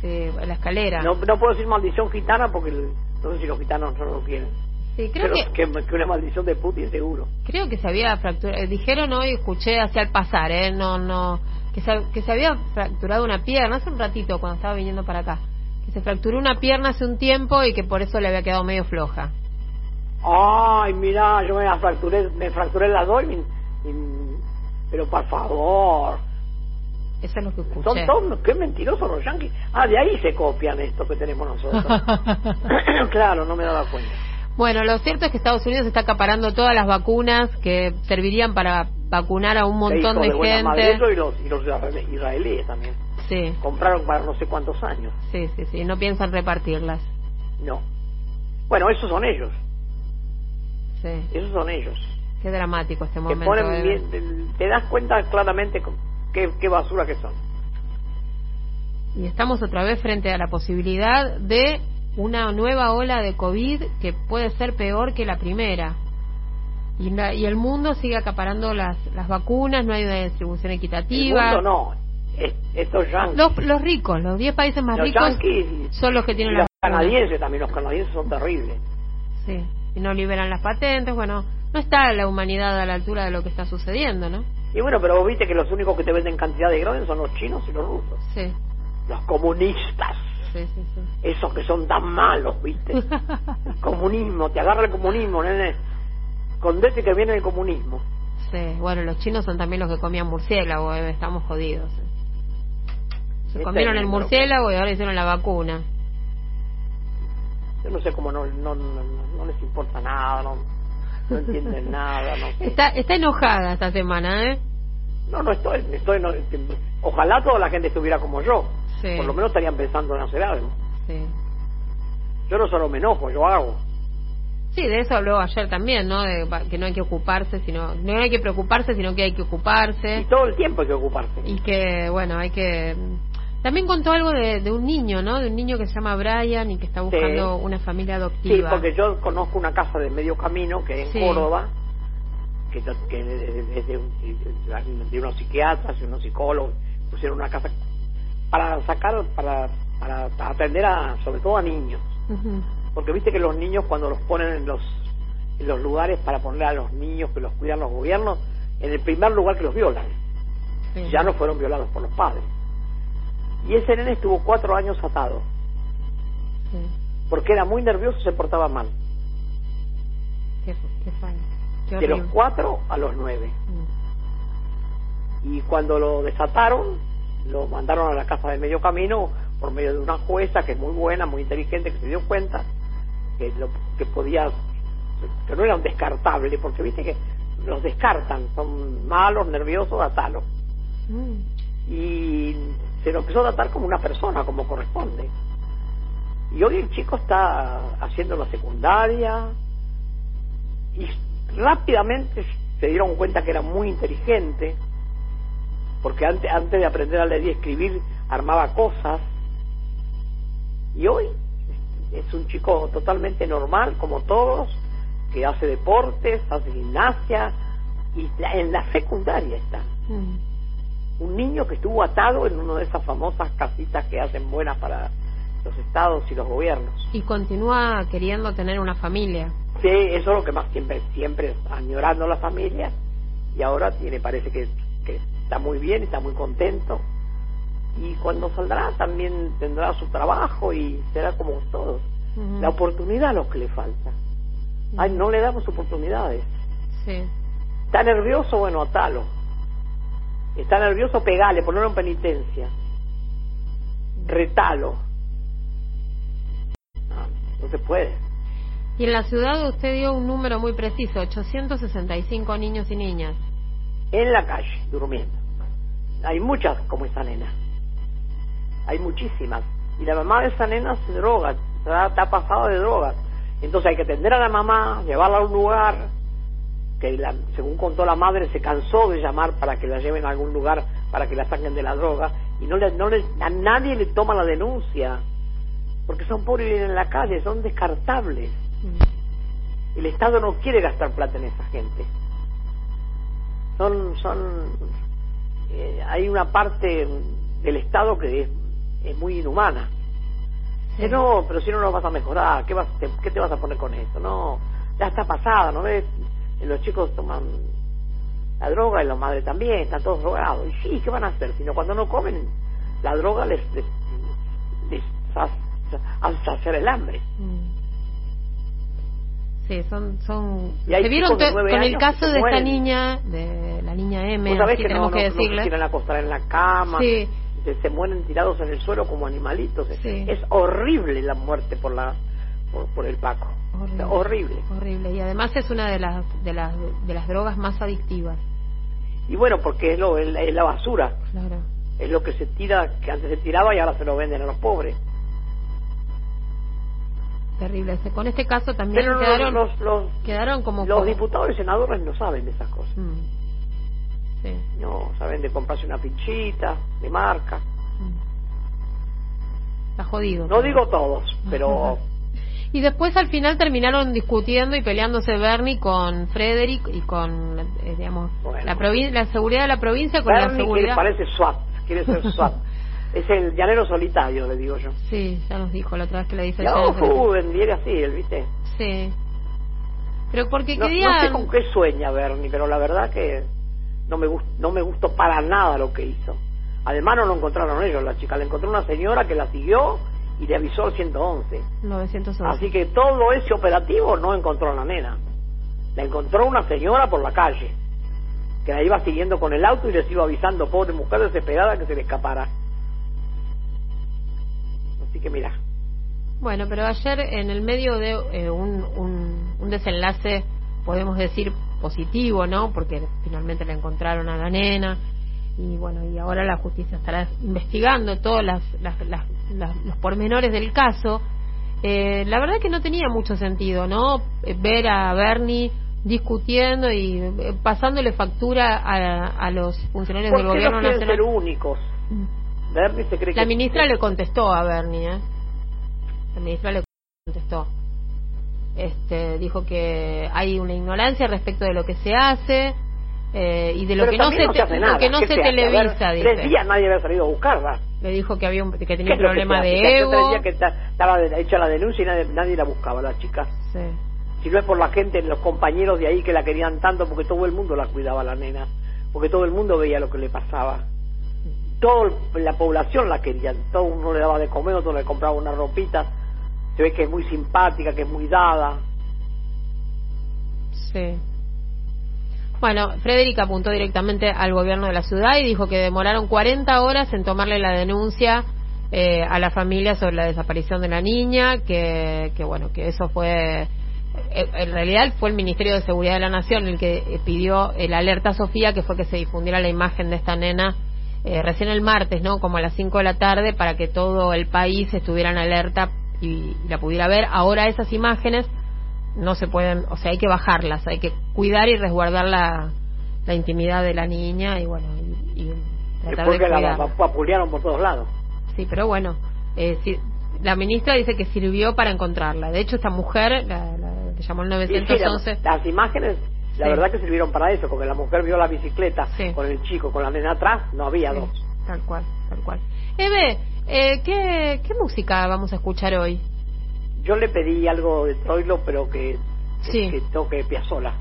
Sí, a la escalera. No, no puedo decir maldición gitana porque el- no sé si los gitanos no lo quieren. Sí, creo Pero que, que, que una maldición de Putin seguro. creo que se había fracturado. Dijeron hoy, escuché hacia el pasar, ¿eh? No, no. Que se, que se había fracturado una pierna hace un ratito cuando estaba viniendo para acá. Que se fracturó una pierna hace un tiempo y que por eso le había quedado medio floja. Ay, mira, yo me fracturé, me fracturé las dos y, y- pero por favor, Eso es lo que son escuché. todos, qué mentirosos los yanquis. Ah, de ahí se copian esto que tenemos nosotros. *laughs* *coughs* claro, no me daba cuenta. Bueno, lo cierto es que Estados Unidos está acaparando todas las vacunas que servirían para vacunar a un montón de, de madre gente. eso y los, y los israelí- israelíes también. Sí, Compraron para no sé cuántos años. sí, sí, sí. No piensan repartirlas. No. Bueno, esos son ellos. Sí. Esos son ellos. Qué dramático este momento. ponen ¿eh? te das cuenta claramente qué, qué basura que son. Y estamos otra vez frente a la posibilidad de una nueva ola de COVID que puede ser peor que la primera. Y, la- y el mundo sigue acaparando las, las vacunas, no hay una distribución El equitativa. mundo no. Es- estos yanquis. Los, los ricos, los 10 países más los ricos son los que y tienen los las vacunas. canadienses también. Los canadienses son terribles. Sí, y no liberan las patentes. Bueno, no está la humanidad a la altura de lo que está sucediendo, ¿no? Y bueno, pero vos viste que los únicos que te venden cantidad de grande son los chinos y los rusos. Sí, Los comunistas. sí, sí. sí. Esos que son tan malos, viste. El comunismo, te agarra el comunismo, nene. Condete que viene el comunismo. Sí, bueno, los chinos son también los que comían murciélago, eh, estamos jodidos. eh. Se Es comieron el murciélago y ahora hicieron la vacuna. Yo no sé cómo no, no, no, no- no les importa nada, no, no entienden nada, no sé. Está, está enojada esta semana, ¿eh? No, no estoy, estoy no- ojalá toda la gente estuviera como yo. Sí. Por lo menos estarían pensando en hacer algo. Sí. Yo no solo me enojo, yo hago. Sí, de eso habló ayer también, ¿no? De que no hay que ocuparse, sino no hay que preocuparse, sino que hay que Y ocuparse todo el tiempo hay que ocuparse. y que, bueno, hay que también contó algo de, de un niño, ¿no? De un niño que se llama Brian y que está buscando una familia Sí, adoptiva. porque yo conozco una casa de medio camino que es en Sí. Córdoba, que, que es de, un- de unos psiquiatras y unos psicólogos, pusieron una casa para sacar, para, para atender a, sobre todo a niños. Porque viste que los niños cuando los ponen en los, en los lugares para poner a los niños que los cuidan los gobiernos, en el primer lugar que los violan, Sí. ya no fueron violados por los padres. Y ese nene estuvo cuatro años atado, Sí. porque era muy nervioso y se portaba mal. Qué, qué. Qué De los cuatro a los nueve. Mm. Y cuando lo desataron, lo mandaron a la casa de medio camino por medio de una jueza que es muy buena, muy inteligente, que se dio cuenta que, lo, que podía, que no era un descartable, porque viste que los descartan, son malos, nerviosos, atalos. Mm. Y se lo empezó a tratar como una persona, como corresponde. Y hoy el chico está haciendo la secundaria y rápidamente se dieron cuenta que era muy inteligente, porque antes, antes de aprender a leer y escribir armaba cosas. Y hoy es un chico totalmente normal, como todos, que hace deportes, hace gimnasia, y en la secundaria está Mm. Un niño que estuvo atado en una de esas famosas casitas que hacen buenas para los estados y los gobiernos. Y continúa queriendo tener una familia. Sí, eso es lo que más siempre, siempre añorando la familia y ahora tiene, parece que, que está muy bien, está muy contento y cuando saldrá también tendrá su trabajo y será como todos. La oportunidad es lo que le falta. Ay, no le damos oportunidades. Sí. Está nervioso, bueno, atalo. Está nervioso, pegale, ponerlo en penitencia. Retalo. No, no se puede. Y en la ciudad usted dio un número muy preciso, 865 niños y niñas. En la calle, durmiendo. Hay muchas como esa nena. Hay muchísimas. Y la mamá de esa nena se droga, está, está pasada de drogas. Entonces hay que atender a la mamá, llevarla a un lugar, que la, según contó la madre se cansó de llamar para que la lleven a algún lugar para que la saquen de la droga y no le, no le, a nadie le toma la denuncia porque son pobres y viven en la calle, son descartables. Mm. El Estado no quiere gastar plata en esa gente. Son, son, eh, hay una parte del Estado que es, es muy inhumana. Sí. No, pero si no lo vas a mejorar, ¿qué, vas, te, ¿qué te vas a poner con esto? No, ya está pasada, ¿no ves? Los chicos toman la droga y los madres también, están todos drogados. Y sí, ¿qué van a hacer? Sino cuando no comen, la droga les, les, les hace hace saciar el hambre. Mm. Sí, son, son. Se vieron con el caso de esta niña, de la niña M, así que no, tenemos no, que no se decirle. quieren acostar en la cama, Sí. se, se mueren tirados en el suelo como animalitos. Sí. Es horrible la muerte por la por, por el Paco. Horrible. horrible. Horrible. Y además es una de las, de las, de las drogas más adictivas. Y bueno, porque es, lo, es, la, es la basura, Claro. es lo que se tira, que antes se tiraba y ahora se lo venden a los pobres. Terrible. Este- Con este caso también Pero quedaron, los, los, quedaron como. los como- diputados y senadores no saben de esas cosas. Mm. Sí. No saben de comprarse una pinchita, de marca. Mm. Está jodido. No digo todos, pero *laughs* Y después al final terminaron discutiendo y peleándose Bernie con Frederick y con, eh, digamos, Bueno. la, la seguridad de la provincia con la Bernie que seguridad. parece SWAT, quiere ser *laughs* SWAT. es el llanero solitario, le digo yo. Sí, ya nos dijo la otra vez que le dice. Ya, así, él, ¿viste? Sí. Pero porque No, quería. no sé con qué sueña Bernie, pero la verdad que no me, gust- no me gustó para nada lo que hizo. Además no lo encontraron ellos, la chica. Le encontró una señora que la siguió y le avisó al 111. 911. Así que todo ese operativo no encontró a la nena. La encontró una señora por la calle, que la iba siguiendo con el auto y les iba avisando, pobre mujer desesperada, que se le escapara. Así que mira, Bueno, pero ayer en el medio de eh, un, un, un desenlace, podemos decir positivo, ¿no? Porque finalmente la encontraron a la nena y bueno, y ahora la justicia estará investigando todos las, las, las- las- los pormenores del caso. Eh, la verdad que no tenía mucho sentido, ¿no? Eh, Ver a Bernie discutiendo y eh, pasándole factura a, a los funcionarios ¿por del qué gobierno no quieren ser nacional. únicos? Bernie se cree La que... ministra le contestó a Bernie, ¿eh? La ministra le contestó. Este, dijo que hay una ignorancia respecto de lo que se hace eh, y de lo Pero que no se, lo que no ¿Qué se ver, televisa, Tres días nadie había salido a buscarla. Le dijo que había un, que ¿Qué tenía un problema de ego. tres días que ta- estaba hecha la denuncia y nadie, nadie la buscaba, la chica. Sí. Si no es por la gente, los compañeros de ahí que la querían tanto, porque todo el mundo la cuidaba la nena, porque todo el mundo veía lo que le pasaba. Toda la población la quería, todo uno le daba de comer, otro le compraba una ropita. Se ve que es muy simpática, que es muy dada. Sí. Bueno, Frederick apuntó directamente al gobierno de la ciudad y dijo que demoraron 40 horas en tomarle la denuncia eh, a la familia sobre la desaparición de la niña, que, que bueno, que eso fue, eh, en realidad fue el Ministerio de Seguridad de la Nación el que pidió el alerta a Sofía, que fue que se difundiera la imagen de esta nena eh, recién el martes, ¿no? Como a las 5 de la tarde, para que todo el país estuviera en alerta y la pudiera ver. Ahora esas imágenes no se pueden, o sea, hay que bajarlas, hay que cuidar y resguardar la, la intimidad de la niña y bueno, y, y tratar Después de que la vapulearon por todos lados. Sí, pero bueno, eh, sí, la ministra dice que sirvió para encontrarla. De hecho, esta mujer, la, la que llamó el Y sí, la- 911, las imágenes, la verdad que sirvieron para eso, porque la mujer vio la bicicleta con el chico, con la nena atrás, no había dos. tal cual, tal cual. Eve, eh, ¿qué, ¿qué música vamos a escuchar hoy? Yo le pedí algo de Troilo, pero que, que- Sí. que toque Piazzola,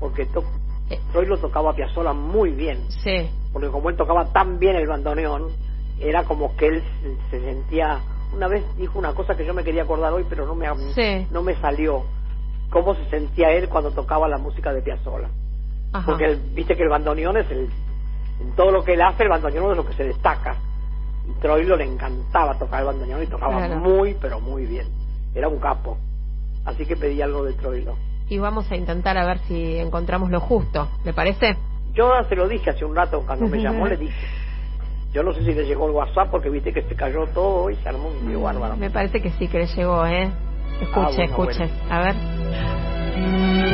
porque to Eh. Troilo tocaba Piazzola muy bien, Sí, porque como él tocaba tan bien el bandoneón, era como que él se, se sentía... Una vez dijo una cosa que yo me quería acordar hoy, pero no me, Sí. no me salió. Cómo se sentía él cuando tocaba la música de Piazzola. ajá. Porque el- viste que el bandoneón es el... En todo lo que él hace, el bandoneón es lo que se destaca. Y Troilo le encantaba tocar el bandoneón y tocaba Claro. muy, pero muy bien. Era un capo. Así que pedí algo de Troilo. Y vamos a intentar a ver si encontramos lo justo, ¿le parece? Yo se lo dije hace un rato, cuando me llamó le dije. Yo no sé si le llegó el WhatsApp porque viste que se cayó todo y se armó un lío bárbaro. Me parece que sí que le llegó, ¿eh? Escuche, Ah, bueno, escuche. bueno. A ver.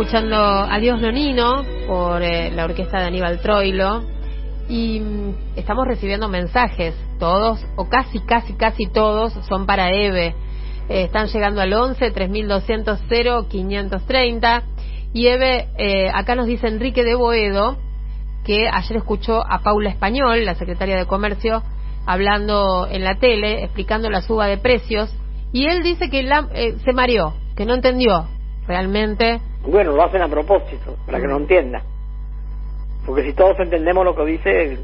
Escuchando Adiós Nonino por eh, la orquesta de Aníbal Troilo y mm, estamos recibiendo mensajes, todos o casi, casi, casi todos son para Eve. Eh, están llegando al 11 3200 530 y Eve, eh, acá nos dice Enrique de Boedo que ayer escuchó a Paula Español, la secretaria de Comercio, hablando en la tele, explicando la suba de precios y él dice que la- eh, se mareó, que no entendió realmente. Bueno, lo hacen a propósito, para que no entienda. Porque si todos entendemos lo que dice,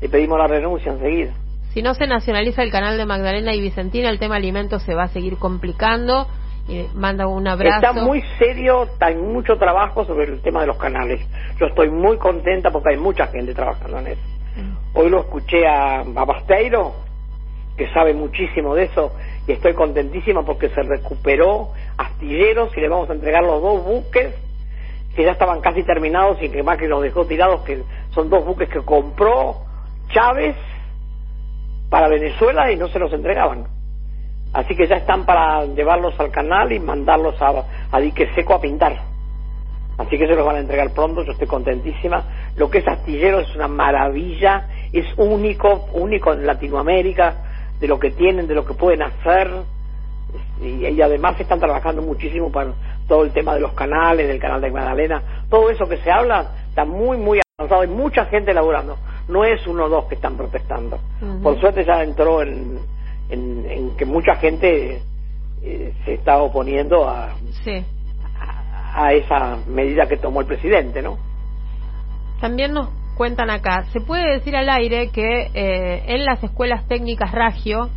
le pedimos la renuncia enseguida. Si no se nacionaliza el canal de Magdalena y Vicentina, el tema alimentos se va a seguir complicando. Y manda un abrazo. Está muy serio, hay mucho trabajo sobre el tema de los canales. Yo estoy muy contenta porque hay mucha gente trabajando en eso. Hoy lo escuché a, a Basteiro, que sabe muchísimo de eso, y estoy contentísima porque se recuperó astilleros y le vamos a entregar los dos buques que ya estaban casi terminados y que Macri los dejó tirados, que son dos buques que compró Chávez para Venezuela y no se los entregaban. Así que ya están para llevarlos al canal y mandarlos a, a Dique Seco a pintar. Así que se los van a entregar pronto, yo estoy contentísima. Lo que es astillero es una maravilla, es único, único en Latinoamérica, de lo que tienen, de lo que pueden hacer. Y, y además están trabajando muchísimo para todo el tema de los canales, del canal de Magdalena. Todo eso que se habla está muy, muy avanzado. Hay mucha gente laburando. No es uno o dos que están protestando. Por suerte ya entró en, en, en que mucha gente eh, se está oponiendo a, Sí. a, a esa medida que tomó el presidente, ¿no? También nos cuentan acá, se puede decir al aire que eh, en las escuelas técnicas Ragio,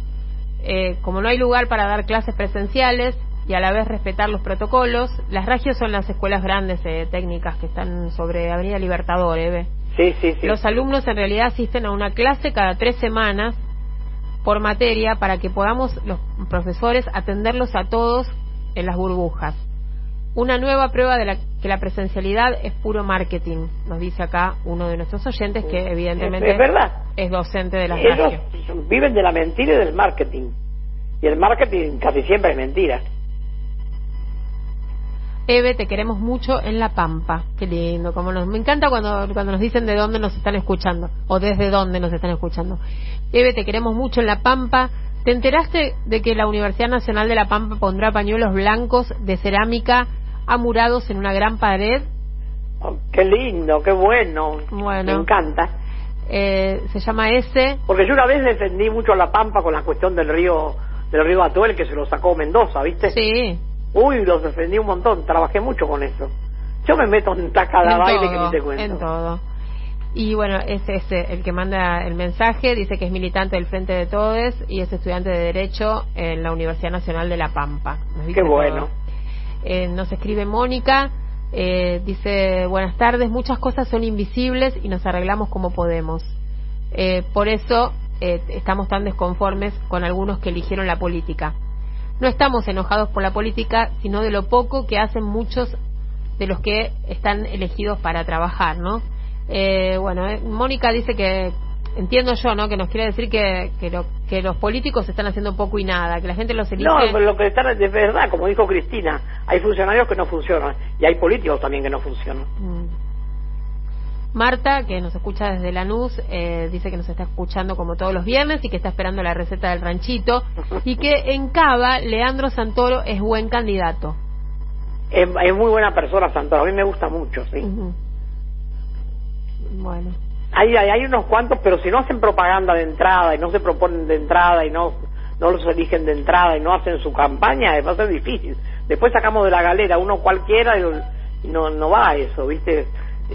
eh, como no hay lugar para dar clases presenciales y a la vez respetar los protocolos, las Ragios son las escuelas grandes eh, técnicas que están sobre Avenida Libertador, Eve. Sí, sí, sí. Los alumnos en realidad asisten a una clase cada tres semanas por materia para que podamos los profesores atenderlos a todos en las burbujas. Una nueva prueba de la, que la presencialidad es puro marketing, nos dice acá uno de nuestros oyentes que evidentemente Es verdad. es docente de las Ellos viven de la mentira y del marketing. Y el marketing casi siempre es mentira. Eve, te queremos mucho en La Pampa. Qué lindo, como nos, me encanta cuando, cuando nos dicen de dónde nos están escuchando o desde dónde nos están escuchando. Eve, te queremos mucho en La Pampa. ¿Te enteraste de que la Universidad Nacional de La Pampa pondrá pañuelos blancos de cerámica amurados en una gran pared? Oh, qué lindo, qué bueno. Bueno. Me encanta. Eh, se llama ese. Porque yo una vez defendí mucho a La Pampa con la cuestión del río del río Atuel que se lo sacó Mendoza, ¿viste? Sí. Uy, los defendí un montón, trabajé mucho con eso. Yo me meto en taca de baile todo, que ni te cuento. En todo. Y bueno, es ese el que manda el mensaje, dice que es militante del Frente de Todes y es estudiante de Derecho en la Universidad Nacional de La Pampa. Qué bueno. todo. Eh, nos escribe Mónica, eh, dice, buenas tardes, muchas cosas son invisibles y nos arreglamos como podemos. Eh, por eso eh, estamos tan desconformes con algunos que eligieron la política. No estamos enojados por la política, sino de lo poco que hacen muchos de los que están elegidos para trabajar, ¿no? Eh, bueno, eh, Mónica dice que entiendo yo, ¿no? Que nos quiere decir que que, lo- que los políticos están haciendo poco y nada, que la gente los elige. No, pero lo que están de verdad, como dijo Cristina, hay funcionarios que no funcionan y hay políticos también que no funcionan. Mm. Marta, que nos escucha desde Lanús, eh, dice que nos está escuchando como todos los viernes y que está esperando la receta del ranchito *laughs* y que en Cava Leandro Santoro es buen candidato. Es, es muy buena persona, Santoro, a mí me gusta mucho, sí. Bueno, Hay, hay, hay unos cuantos, pero si no hacen propaganda de entrada y no se proponen de entrada y no, no los eligen de entrada y no hacen su campaña, va a ser difícil. Después sacamos de la galera uno cualquiera y, no, no va a eso, ¿viste?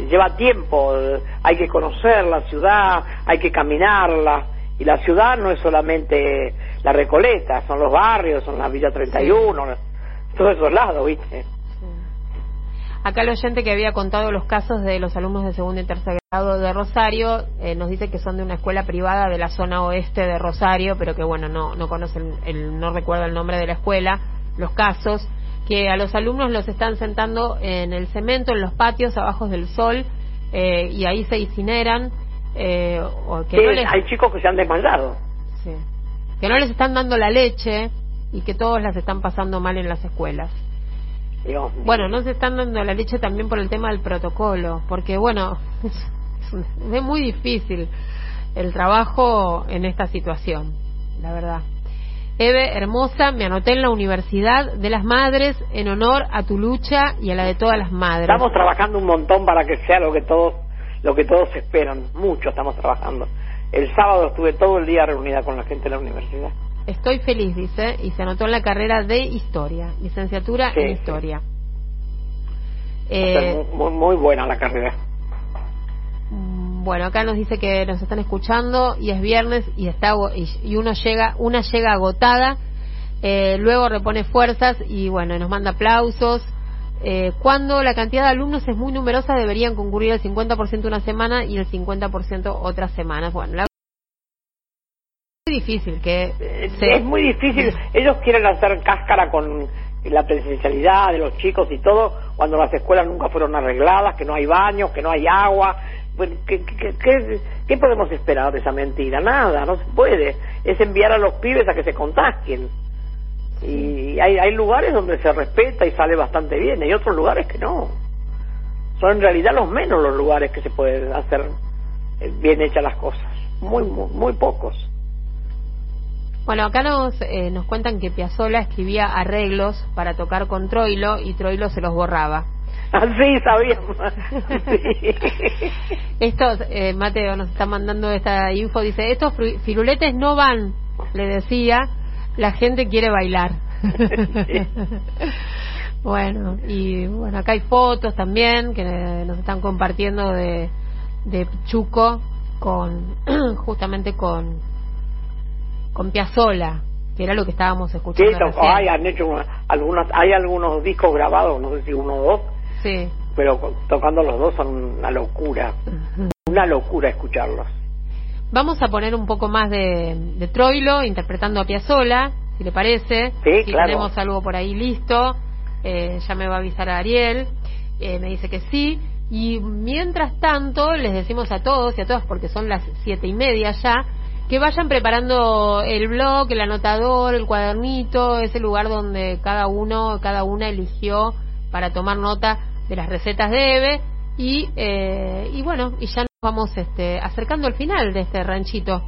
Lleva tiempo, hay que conocer la ciudad, hay que caminarla. Y la ciudad no es solamente la Recoleta, son los barrios, son la Villa 31, todos esos lados, ¿viste? Acá el oyente que había contado los casos de los alumnos de segundo y tercer grado de Rosario eh, nos dice que son de una escuela privada de la zona oeste de Rosario, pero que bueno, no, no conocen, el, no recuerda el nombre de la escuela, los casos, que a los alumnos los están sentando en el cemento, en los patios, abajo del sol, eh, y ahí se incineran, eh, o que Sí, no les... hay chicos que se han desmayado. Sí. Que no les están dando la leche y que todos las están pasando mal en las escuelas. Bueno, no se están dando la leche también por el tema del protocolo, porque bueno, *laughs* es muy difícil el trabajo en esta situación, la verdad. Eve, hermosa, me anoté en la Universidad de las Madres en honor a tu lucha y a la de todas las madres. Estamos trabajando un montón para que sea lo que todos lo que todos esperan. Mucho estamos trabajando. El sábado estuve todo el día reunida con la gente de la universidad. Estoy feliz, dice, y se anotó en la carrera de Historia, licenciatura Sí, en sí. Historia. Sea, Eh, muy, muy buena la carrera. Mm, Bueno, acá nos dice que nos están escuchando y es viernes y está y, uno llega, una llega agotada, eh, luego repone fuerzas y bueno, nos manda aplausos. Eh, cuando la cantidad de alumnos es muy numerosa deberían concurrir el 50% una semana y el 50% otras semanas. Bueno, la difícil que se- Es muy difícil. Ellos quieren hacer cáscara con la presencialidad de los chicos y todo, cuando las escuelas nunca fueron arregladas, que no hay baños, que no hay agua. ¿Qué, qué, qué- qué podemos esperar de esa mentira? Nada, no se puede. Es enviar a los pibes a que se contagien. Y hay, hay lugares donde se respeta y sale bastante bien, hay otros lugares que no. Son en realidad los menos los lugares que se pueden hacer bien hechas las cosas. Muy, muy, muy pocos. Bueno, acá nos, eh, nos cuentan que Piazzolla escribía arreglos para tocar con Troilo y Troilo se los borraba. Así sabíamos. *laughs* Sí. Estos, eh, Mateo nos está mandando esta info, dice, estos firuletes no van, le decía, la gente quiere bailar. Sí. *laughs* bueno, y bueno, acá hay fotos también que eh, nos están compartiendo de, de Chuco con, *clears throat* justamente con, con Piazzola, que era lo que estábamos Sí, escuchando recién. hay, han hecho una- algunas, hay algunos discos grabados, no sé si uno o dos, Sí. pero tocando los dos son una locura, una locura escucharlos. Vamos a poner un poco más de, de Troilo interpretando a Piazzola, si le parece. Sí, si claro. tenemos algo por ahí listo, eh, ya me va a avisar a Ariel. Eh, me dice que sí. Y mientras tanto, les decimos a todos y a todas, porque son las siete y media ya, que vayan preparando el blog, el anotador, el cuadernito, ese lugar donde cada uno, cada una eligió para tomar nota de las recetas de Eve. Y, eh, y bueno, y ya nos vamos este, acercando al final de este ranchito.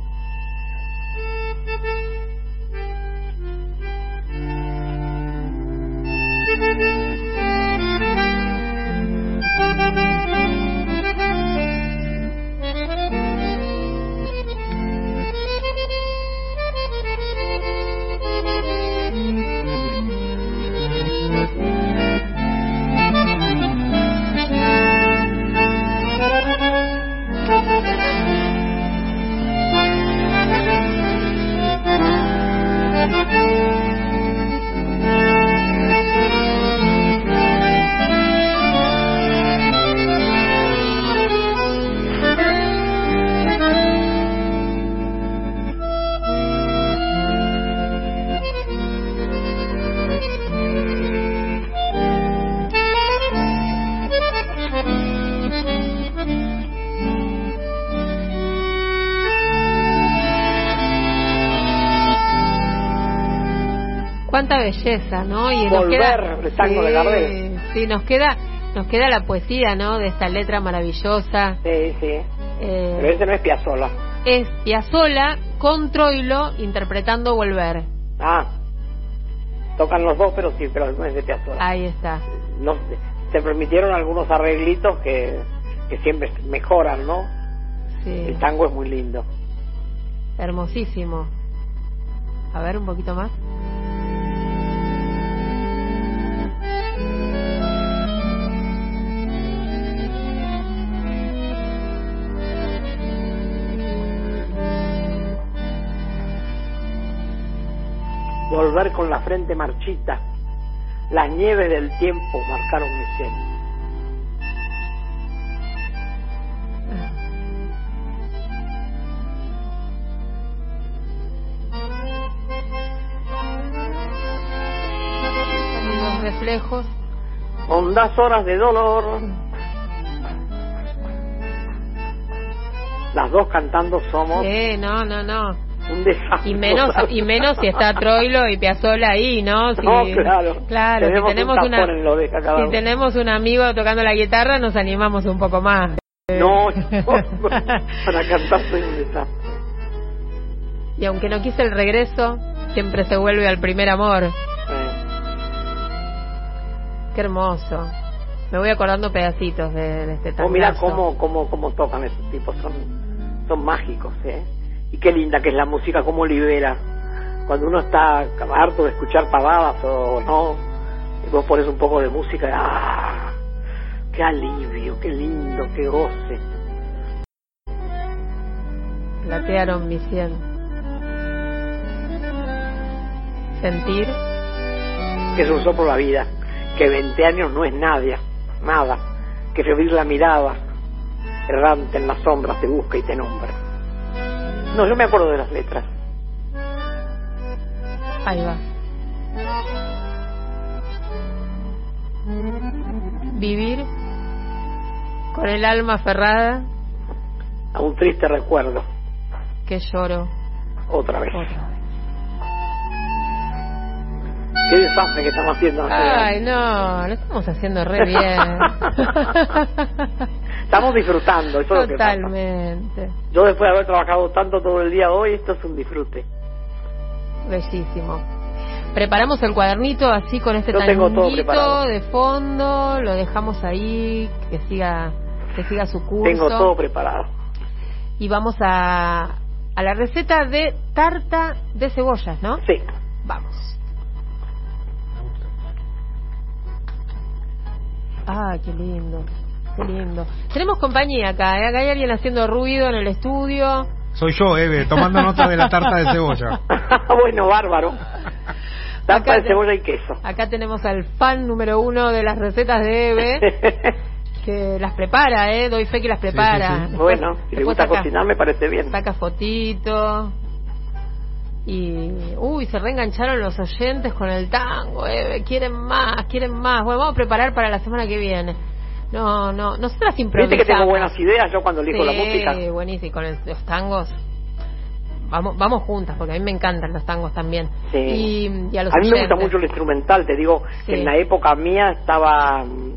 Belleza, ¿no? Y nos Volver, queda, el tango de sí, Gardel. sí, nos queda, nos queda la poesía, ¿no? De esta letra maravillosa. Sí, sí. Eh, Pero ese no es Piazzolla. es Piazzolla con Troilo interpretando Volver. Ah. Tocan los dos, pero sí, pero no es de Piazzolla. Ahí está. No, se permitieron algunos arreglitos que, que siempre mejoran, ¿no? Sí, El tango es muy lindo. hermosísimo. A ver un poquito más. Volver con la frente marchita. Las nieves del tiempo marcaron mi ser. Los reflejos. Hondas horas de dolor. Las dos cantando somos Sí, no, no, no. Un desastre. Y menos, y menos si está Troilo y Piazzolla ahí, ¿no? Si, No, claro. Claro, Tenemos si tenemos un una, si uno. tenemos amigo tocando la guitarra, nos animamos un poco más. No, no, *laughs* para cantar soy un desastre. Y aunque no quise el regreso, siempre se vuelve al primer amor. Eh, Qué hermoso. Me voy acordando pedacitos de, de este Vos Oh, tangazo. cómo, cómo, cómo tocan esos tipos, son, son mágicos, ¿eh? Y qué linda que es la música, cómo libera. Cuando uno está harto de escuchar pavadas o no, y vos pones un poco de música, ¡ah! ¡Qué alivio, qué lindo, qué goce! Platearon mi cien. Sentir. Que es un soplo la vida, que 20 años no es nadie, nada, que febril la mirada, errante en las sombras te busca y te nombra. No, yo me acuerdo de las letras. Ahí va. Vivir con el alma aferrada A un triste recuerdo, que lloro otra vez. otra vez. Qué desastre que estamos haciendo. Ay, no, lo estamos haciendo re bien. *laughs* Estamos disfrutando, eso es lo que pasa. Yo después de haber trabajado tanto todo el día hoy, esto es un disfrute. Bellísimo. Preparamos el cuadernito así con este tanguito de fondo, lo dejamos ahí, que siga, que siga su curso. Tengo todo preparado. Y vamos a, a la receta de tarta de cebollas, ¿no? Sí. Vamos. Ah, qué lindo, qué lindo. Tenemos compañía acá, ¿eh? acá hay alguien haciendo ruido en el estudio. Soy yo, Eve, tomando *laughs* nota de la tarta de cebolla. *laughs* bueno, bárbaro. Acá de cebolla y queso. Acá tenemos al fan número uno de las recetas de Eve, *laughs* que las prepara, ¿eh? Doy fe que las prepara. sí, sí. Después- bueno, si le gusta saca- cocinar me parece bien. Saca fotito. Y, uy, se reengancharon los oyentes con el tango, Eve. Quieren más, quieren más. Bueno, vamos a preparar para la semana que viene. No, no, nosotras improvisamos. Viste que tengo buenas ideas yo cuando elijo la Sí, música. buenísimo. Con el- los tangos. Vamos, vamos juntas, porque a mí me encantan los tangos también. Sí. Y, y a los A mí me gusta mucho el instrumental, te digo, Sí. que en la época mía estaba mm,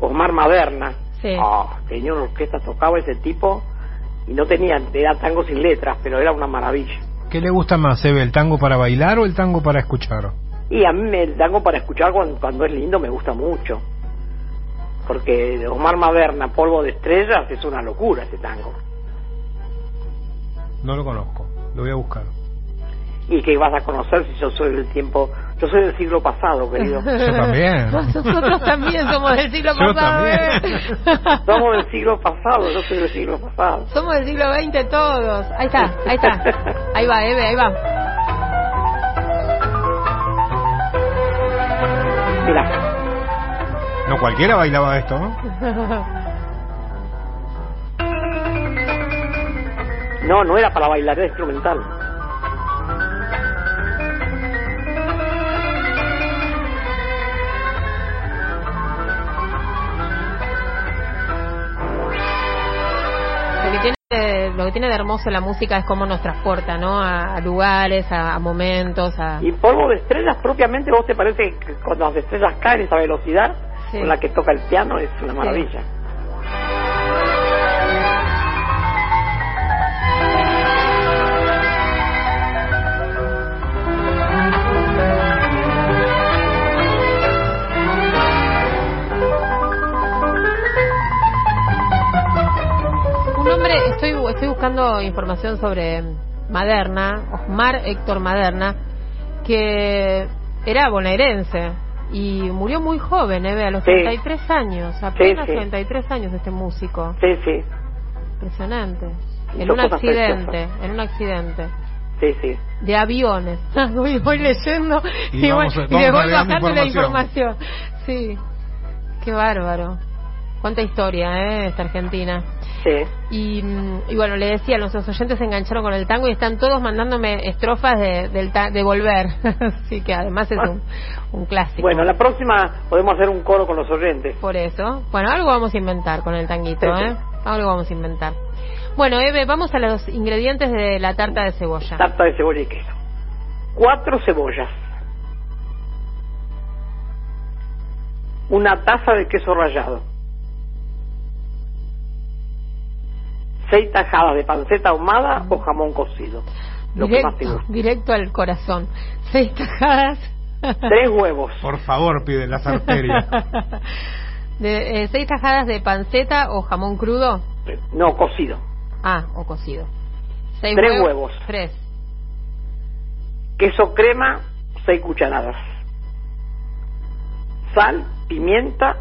Osmar Maderna. Sí. Ah, tenía una orquesta, tocaba ese tipo y no tenía, era tango sin letras, pero era una maravilla. ¿Qué le gusta más, Eve, el tango para bailar o el tango para escuchar? Y a mí me, el tango para escuchar cuando, cuando es lindo me gusta mucho. Porque Omar Maderna, Polvo de Estrellas, es una locura ese tango. No lo conozco, lo voy a buscar. Y que vas a conocer si yo soy del tiempo, yo soy del siglo pasado, querido. *laughs* Yo también. *laughs* Nosotros también somos del siglo Yo pasado. también. ¿eh? *laughs* Somos del siglo pasado, yo soy del siglo pasado. Somos del siglo XX todos. Ahí está, ahí está. Ahí va, Eve, ahí va. Mira, No cualquiera bailaba esto, ¿no? *laughs* no, no era para bailar, era instrumental. Tiene lo que tiene de hermoso la música es cómo nos transporta, ¿no? A, a lugares, a, a momentos, a... Y polvo de estrellas, propiamente, ¿vos te parece que cuando las estrellas caen esa velocidad Sí. con la que toca el piano es una Sí. maravilla? Un hombre, estoy, estoy buscando información sobre Maderna, Osmar Héctor Maderna, que era bonaerense y murió muy joven, ¿eh? a los Sí. 33 años, apenas sí. 33 años este músico. Sí, sí, Impresionante. En un accidente, en un accidente sí, sí. de aviones. *laughs* voy, voy leyendo Y y, vamos- voy, y vamos le voy bajando la información. información. Sí, qué bárbaro. Cuánta historia, ¿eh? Esta Argentina. Sí. Y, mm, y bueno, le decía, nuestros oyentes se engancharon con el tango y están todos mandándome estrofas de, del ta- de Volver. *laughs* Así que además es un, un clásico. Bueno, la próxima podemos hacer un coro con los oyentes. Por eso. Bueno, algo vamos a inventar con el tanguito, Sí, sí. ¿eh? Algo vamos a inventar. Bueno, Eve, vamos a los ingredientes de la tarta de cebolla. Tarta de cebolla y queso. Cuatro cebollas. Una taza de queso rallado. Seis tajadas de panceta ahumada o jamón cocido. Lo que más te directo, directo al corazón. Seis tajadas. Tres huevos. Por favor, pide las arterias. *laughs* de, eh, seis tajadas de panceta o jamón crudo. No, cocido. Ah, o cocido. Seis Tres huevos. Tres. Queso crema, seis cucharadas. Sal, pimienta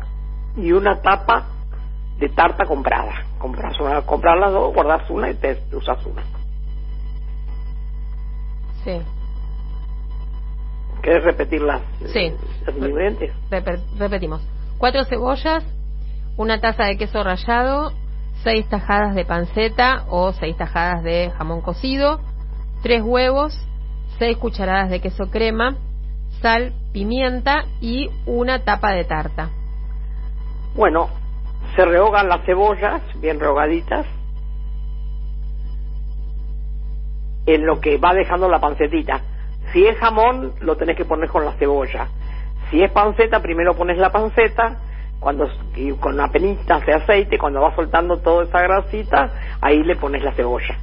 y una tapa de tarta comprada. Compras una, compras las dos, guardas una y te usas una. Sí. ¿Quieres repetir las, Sí. los ingredientes? Repe- repetimos. Cuatro cebollas, una taza de queso rallado, seis tajadas de panceta o seis tajadas de jamón cocido, tres huevos, seis cucharadas de queso crema, sal, pimienta y una tapa de tarta. Bueno, se rehogan las cebollas, bien rehogaditas, en lo que va dejando la pancetita. Si es jamón, lo tenés que poner con la cebolla. Si es panceta, primero pones la panceta, cuando y con una penita de aceite, cuando va soltando toda esa grasita, ahí le pones la cebolla.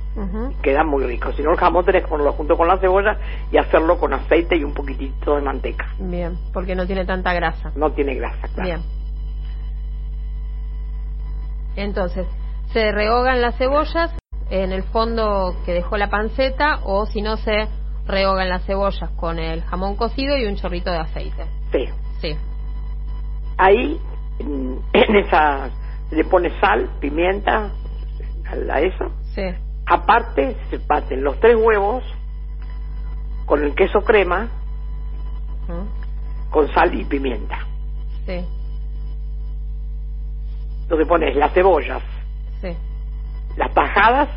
Queda muy rico. Si no, el jamón tenés que ponerlo junto con la cebolla y hacerlo con aceite y un poquitito de manteca. Bien, porque no tiene tanta grasa. No tiene grasa, claro. Bien. Entonces, se rehogan las cebollas en el fondo que dejó la panceta o si no se rehogan las cebollas con el jamón cocido y un chorrito de aceite. Sí. Sí. ahí en *clears throat* en esa le pones sal, pimienta, a eso. Sí. Aparte se parten los tres huevos con el queso crema, ¿Mm? con sal y pimienta. Sí. Entonces pones las cebollas, Sí. las tajadas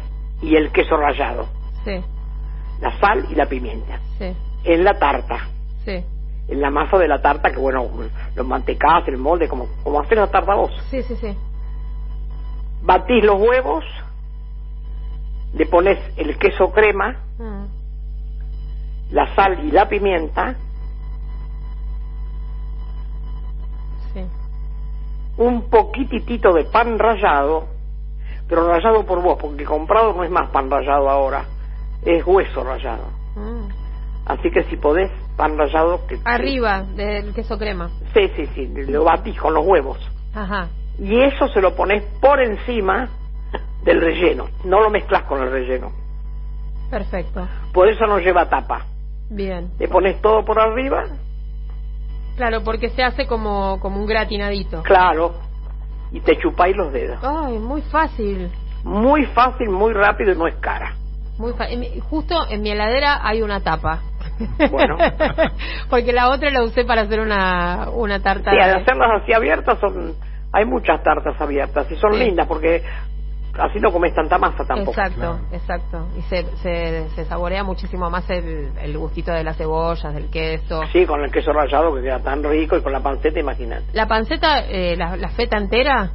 y el queso rallado, Sí. la sal y la pimienta. Sí. En la tarta, Sí. en la masa de la tarta, que bueno, los mantecás, el molde, como, como hacer la tarta vos. Sí, sí, sí. Batís los huevos, le pones el queso crema, Mm. la sal y la pimienta, un poquitito de pan rallado, pero rallado por vos, porque comprado no es más pan rallado ahora, es hueso rallado. Mm. Así que si podés, pan rallado que... Arriba del queso crema. Sí, sí, sí, lo batís con los huevos. Ajá. Y eso se lo pones por encima del relleno, no lo mezclas con el relleno. Perfecto. Por eso no lleva tapa. Bien. Le pones todo por arriba, Claro, porque se hace como, como un gratinadito. claro, y te chupáis los dedos. Ay, muy fácil. Muy fácil, muy rápido y no es cara. Muy fa- justo en mi heladera hay una tapa. Bueno. *laughs* Porque la otra la usé para hacer una, una tarta. Sí, de- al hacerlas así abiertas son hay muchas tartas abiertas y son Sí. lindas porque así no comes tanta masa tampoco. Exacto, Claro. exacto. Y se, se, se saborea muchísimo más el, el gustito de las cebollas, del queso. Sí, con el queso rallado que queda tan rico y con la panceta, imagínate. La panceta, eh, la, la feta entera.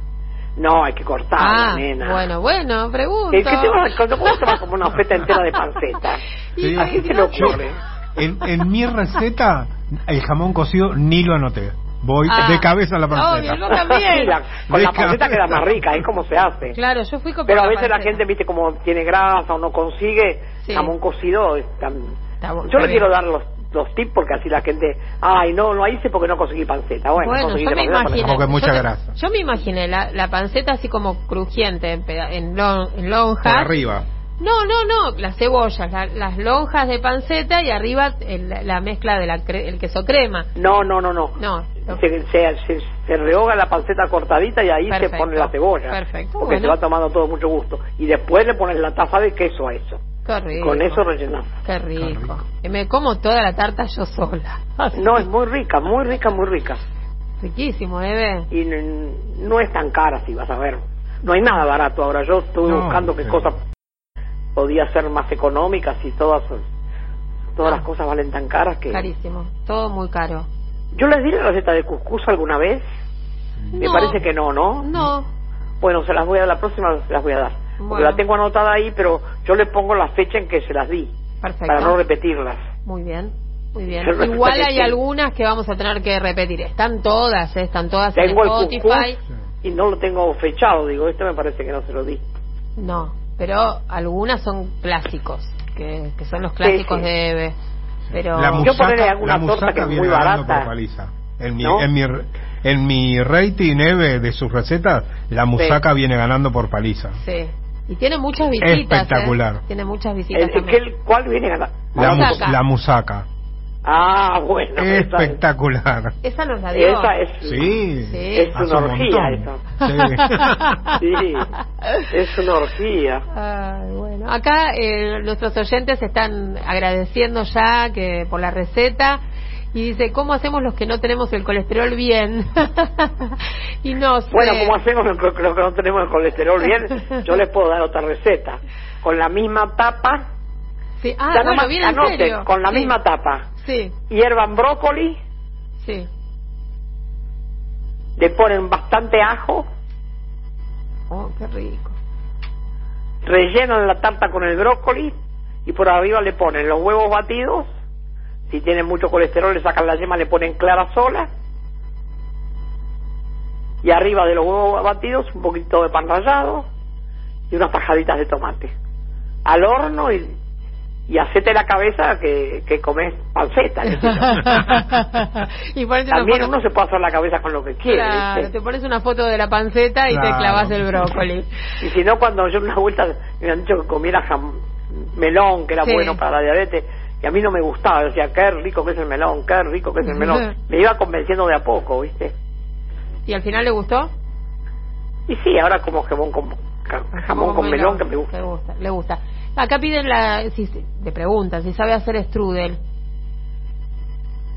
No, hay que cortarla, Ah, nena. bueno, bueno, pregunto. ¿Qué, qué te vas a vas como una feta entera de panceta? *laughs* Sí. ¿A se le ocurre? En, en mi receta, el jamón cocido ni lo anoté. Voy Ah. de cabeza a la panceta. Obvio, yo también. Sí, la- con De la panceta cabeza. queda más rica, es como se hace. Claro, yo fui con Pero a veces la gente, viste, como tiene grasa o no consigue Sí. jamón cocido, es tan- Está bu- yo le quiero dar los, los tips porque así la gente, ay, no, no hice porque no conseguí panceta. Bueno, Bueno, yo me imaginé. Porque mucha yo, grasa. yo me imaginé la, la panceta así como crujiente en, peda- en, lon- en Por lonjas. arriba. No, no, no, las cebollas, la- las lonjas de panceta y arriba el- la mezcla del el queso crema. No, no, no, no. No, Se, se, se, se rehoga la panceta cortadita y ahí Perfecto, se pone la cebolla. perfecto, Porque bueno. se va tomando todo mucho gusto. Y después le pones la taza de queso a eso. qué rico. con eso rellenas. Qué rico. Y me como toda la tarta yo sola. *laughs* No, es muy rica, muy rica, muy rica. Riquísimo, Eve. Y n- no es tan cara, si vas a ver. No hay nada barato ahora. Yo estuve No, buscando qué sí. cosas podía ser más económicas y todas todas Ah. las cosas valen tan caras que... Carísimo. Todo muy caro. Yo les di la receta de cuscús alguna vez. Me parece que no, ¿no? No. Bueno, se las voy a la próxima se las voy a dar. Porque Bueno. la tengo anotada ahí, pero yo le pongo la fecha en que se las di Perfecto. para no repetirlas. Muy bien. Muy bien. Igual hay algunas que vamos a tener que repetir. Están todas, ¿eh? están todas Tengo en el Spotify. y no lo tengo fechado. Digo, este me parece que no se lo di. No, pero algunas son clásicos, que, que son los clásicos sí. de Eve. Pero La Yo ponerle musaca, alguna la torta musaca que es viene muy ganando barata. por paliza. En mi, ¿No? en mi, en mi rating, Eve, de sus recetas, la musaca viene ganando por paliza. sí. Y tiene muchas visitas. Espectacular. ¿eh? Tiene muchas visitas El. ¿qué- ¿Cuál viene ganar? La, mus- Musaca. la musaca. Ah, bueno. esa es- Espectacular. Esa nos la dio. Esa es, Sí. Sí. es una un orgía esa. Sí. *laughs* Sí, es una orgía. Ay, bueno. Acá eh, nuestros oyentes están agradeciendo ya que por la receta y dice, ¿cómo hacemos los que no tenemos el colesterol bien? *laughs* y no sé. Bueno, como hacemos los que los que no tenemos el colesterol bien, yo les puedo dar otra receta. Con la misma tapa, Sí. Ah, ya bien en serio. con la Sí, misma tapa, Sí, hiervan brócoli, sí. le ponen bastante ajo, Oh, qué rico. rellenan la tarta con el brócoli y por arriba le ponen los huevos batidos. Si tienen mucho colesterol, le sacan la yema, le ponen clara sola. Y arriba de los huevos batidos, un poquito de pan rallado y unas tajaditas de tomate. Al horno y, y hacete la cabeza que, que comes panceta. yo. *laughs* y También foto- uno se puede hacer la cabeza con lo que quiere. Claro, ¿viste? te pones una foto de la panceta y te clavas el brócoli. Y si no, cuando yo una vuelta me han dicho que comiera jam- melón, que era Sí. bueno para la diabetes, y a mí no me gustaba. Decía, qué rico que es el melón, qué rico que es el melón. *laughs* Me iba convenciendo de a poco, ¿viste? ¿Y al final le gustó? Y sí, ahora como jamón con, jamón con melón que me gusta. Le gusta, le gusta. Acá piden la, si, le preguntan si sabe hacer strudel.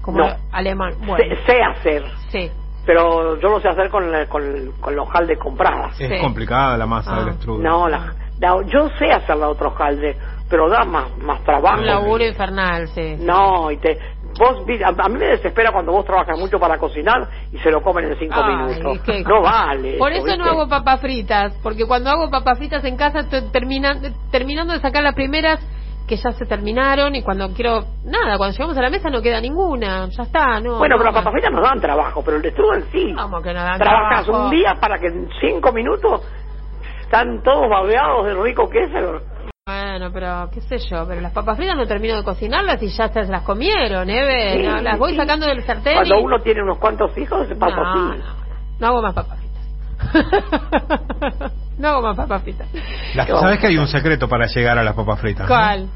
Como No. alemán. Bueno, Sé, sé hacer, sí. pero yo lo sé hacer con, la- con, con los jaldes compradas. Es Sí. complicada la masa Ah. del strudel. No, la, la- yo sé hacer la otros jaldes, pero da más, más trabajo. Un laburo infernal, sí. No, y te, vos, a, mí me desespera cuando vos trabajas mucho para cocinar y se lo comen en cinco Ay, minutos. No vale. Por eso no hago papas fritas, porque cuando hago papas fritas en casa estoy termina- terminando de sacar las primeras que ya se terminaron y cuando quiero nada, cuando llegamos a la mesa no queda ninguna, ya está, no. Bueno, no pero las papas fritas nos dan trabajo, pero el de strudel sí. Vamos que no dan Trabajas trabajo. un día para que en cinco minutos están todos babeados de rico que es. el- Bueno, pero qué sé yo, pero las papas fritas no termino de cocinarlas y ya se las comieron, ¿eh? Sí, No, las voy sí. sacando del sartén. Cuando y- uno tiene unos cuantos hijos, se pasa no, no, así. no, no hago más papas fritas. *laughs* no hago más papas fritas. Las- ¿Sabes que hay un secreto para llegar a las papas fritas? no? ¿Cuál?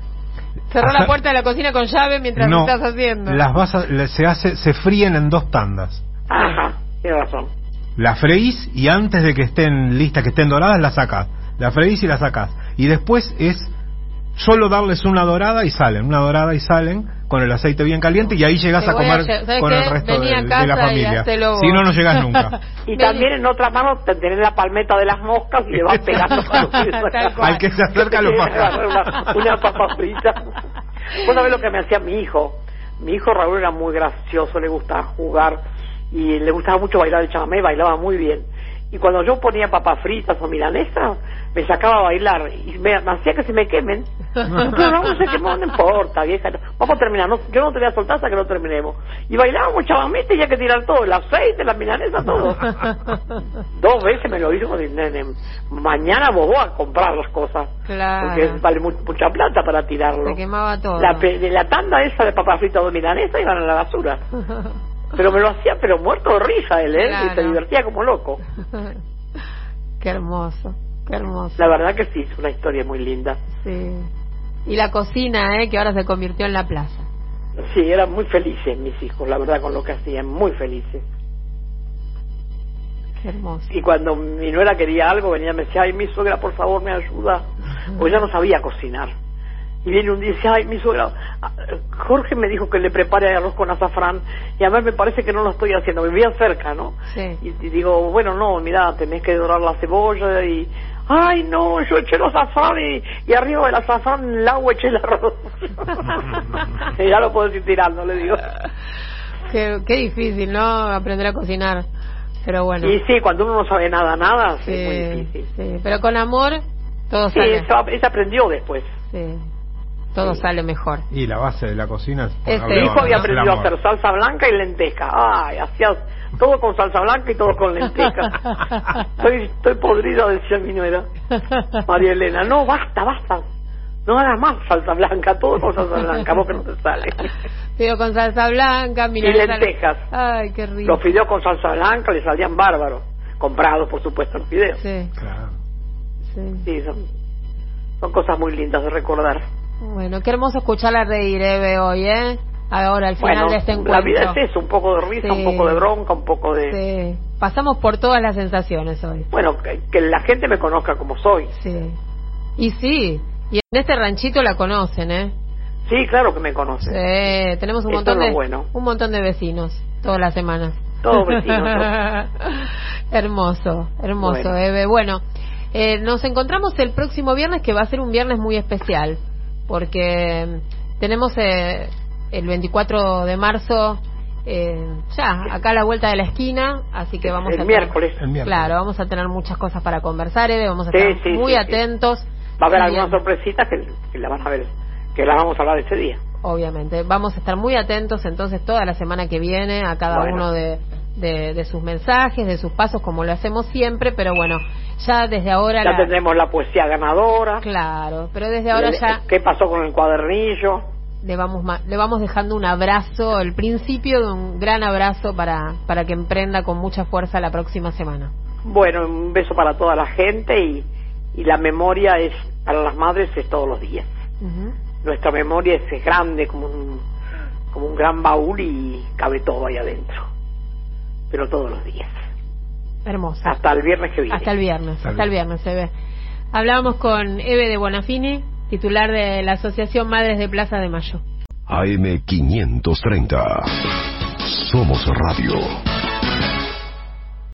Cerró la *laughs* puerta de la cocina con llave mientras no, lo estás haciendo. las vas a- le- se hace, se fríen en dos tandas. Ajá, tiene razón. Las freís y antes de que estén listas, que estén doradas, las sacas. Las freís y las sacas. Y después es solo darles una dorada y salen, una dorada y salen con el aceite bien caliente y ahí llegas a comer lle- ¿sabes con qué? el resto de, la familia. Si no, no llegas nunca. *laughs* Y también en otra mano te tenés la palmeta de las moscas y le vas pegando. Al que se acerca lo *laughs* pasa. una papa frita. Vos sabés lo que me hacía mi hijo. Mi hijo Raúl era muy gracioso, le gustaba jugar y le gustaba mucho bailar el chamamé, bailaba muy bien. Y cuando yo ponía papas fritas o milanesas, me sacaba a bailar y me, me hacía que se me quemen. Pero no se quemó, no importa, vieja. Vamos a terminar. No, yo no te voy a soltar hasta que no terminemos. Y bailábamos chavamente y hay que tirar todo: el aceite, la milanesa, todo. *laughs* Dos veces me lo hizo. nene, Mañana vos vas a comprar las cosas. Claro. Porque vale mu- mucha plata para tirarlo. Se quemaba todo. La, de la tanda esa de papas fritas o milanesa iban a la basura. *laughs* Pero me lo hacía, pero muerto de risa él, ¿eh? Y se divertía como loco. *laughs* qué hermoso, qué hermoso. La verdad que sí, es una historia muy linda. Sí. Y la cocina, ¿eh? Que ahora se convirtió en la plaza. Sí, eran muy felices mis hijos, la verdad, con lo que hacían, muy felices. Qué hermoso. Y cuando mi nuera quería algo, venía y me decía, ay, mi suegra, por favor, me ayuda. Porque ella no sabía cocinar. Y viene un día y dice, ay, mi suegra, ah, Jorge me dijo que le prepare arroz con azafrán. Y a mí me parece que no lo estoy haciendo, vivía cerca, ¿no? Sí. Y, y digo, bueno, no, mira, tenés que dorar la cebolla y... Ay, no, yo eché los azafrán y, y arriba del azafrán en el agua eché el arroz. *laughs* y ya lo puedo ir tirando, le digo. Qué, qué difícil, ¿no? Aprender a cocinar. Pero bueno. Y sí, cuando uno no sabe nada, nada, sí, es muy Sí, difícil. sí. Pero con amor, todo Sí, sale. eso, eso aprendió después. Sí. Todo Sí. sale mejor. Y la base de la cocina es Este, Mi hijo había aprendido a hacer salsa blanca y lenteja. Ay, hacía todo con salsa blanca y todo con lenteja. *laughs* estoy, estoy podrida, decía mi nuera. María Elena, no, basta, basta. No hagas más salsa blanca, todo con salsa blanca, vos que no te sale. Pido con salsa blanca, milanesa- lentejas. Ay, qué rico. Los fideos con salsa blanca le salían bárbaros. Comprados, por supuesto, los fideos. Sí, Claro. sí. Sí, son, son cosas muy lindas de recordar. Bueno, qué hermoso escucharla reír, Eve, hoy, ¿eh? Ahora, al final Bueno, de este la encuentro. vida es eso, un poco de risa, Sí. un poco de bronca, un poco de... Sí. Pasamos por todas las sensaciones hoy. Bueno, que, que la gente me conozca como soy. Sí. Y sí, y en este ranchito la conocen, ¿eh? Sí, claro que me conocen. Sí, tenemos un montón de bueno. un montón de vecinos todas las semanas. Todos vecinos. *laughs* hermoso, hermoso, Bueno. Eve. Bueno, eh, nos encontramos el próximo viernes que va a ser un viernes muy especial porque tenemos eh, el 24 de marzo eh, ya acá a la vuelta de la esquina, así que vamos el a miércoles. El miércoles. Claro, vamos a tener muchas cosas para conversar, Eve, vamos a Sí, estar sí, muy sí, sí. atentos. Va a haber algunas eh, sorpresitas que, que las van a ver, que las vamos a hablar ese día. Obviamente, vamos a estar muy atentos entonces toda la semana que viene a cada Bueno. uno de, de, de sus mensajes, de sus pasos, como lo hacemos siempre, pero bueno, ya desde ahora... Ya la- tendremos la poesía ganadora. Claro, pero desde ahora El- ya ¿Qué pasó con el cuadernillo? le vamos, le vamos dejando un abrazo, el principio de un gran abrazo para, para que emprenda con mucha fuerza la próxima semana. Bueno, un beso para toda la gente y, y la memoria es para las madres es todos los días. Nuestra memoria es, es grande como un, como un gran baúl y cabe todo ahí adentro. Pero todos los días. Hermoso. Hasta el viernes que viene. Hasta el viernes, Hasta el hasta el viernes se ve. Hablábamos con Eve de Bonafini, titular de la Asociación Madres de Plaza de Mayo. AM530. Somos Radio.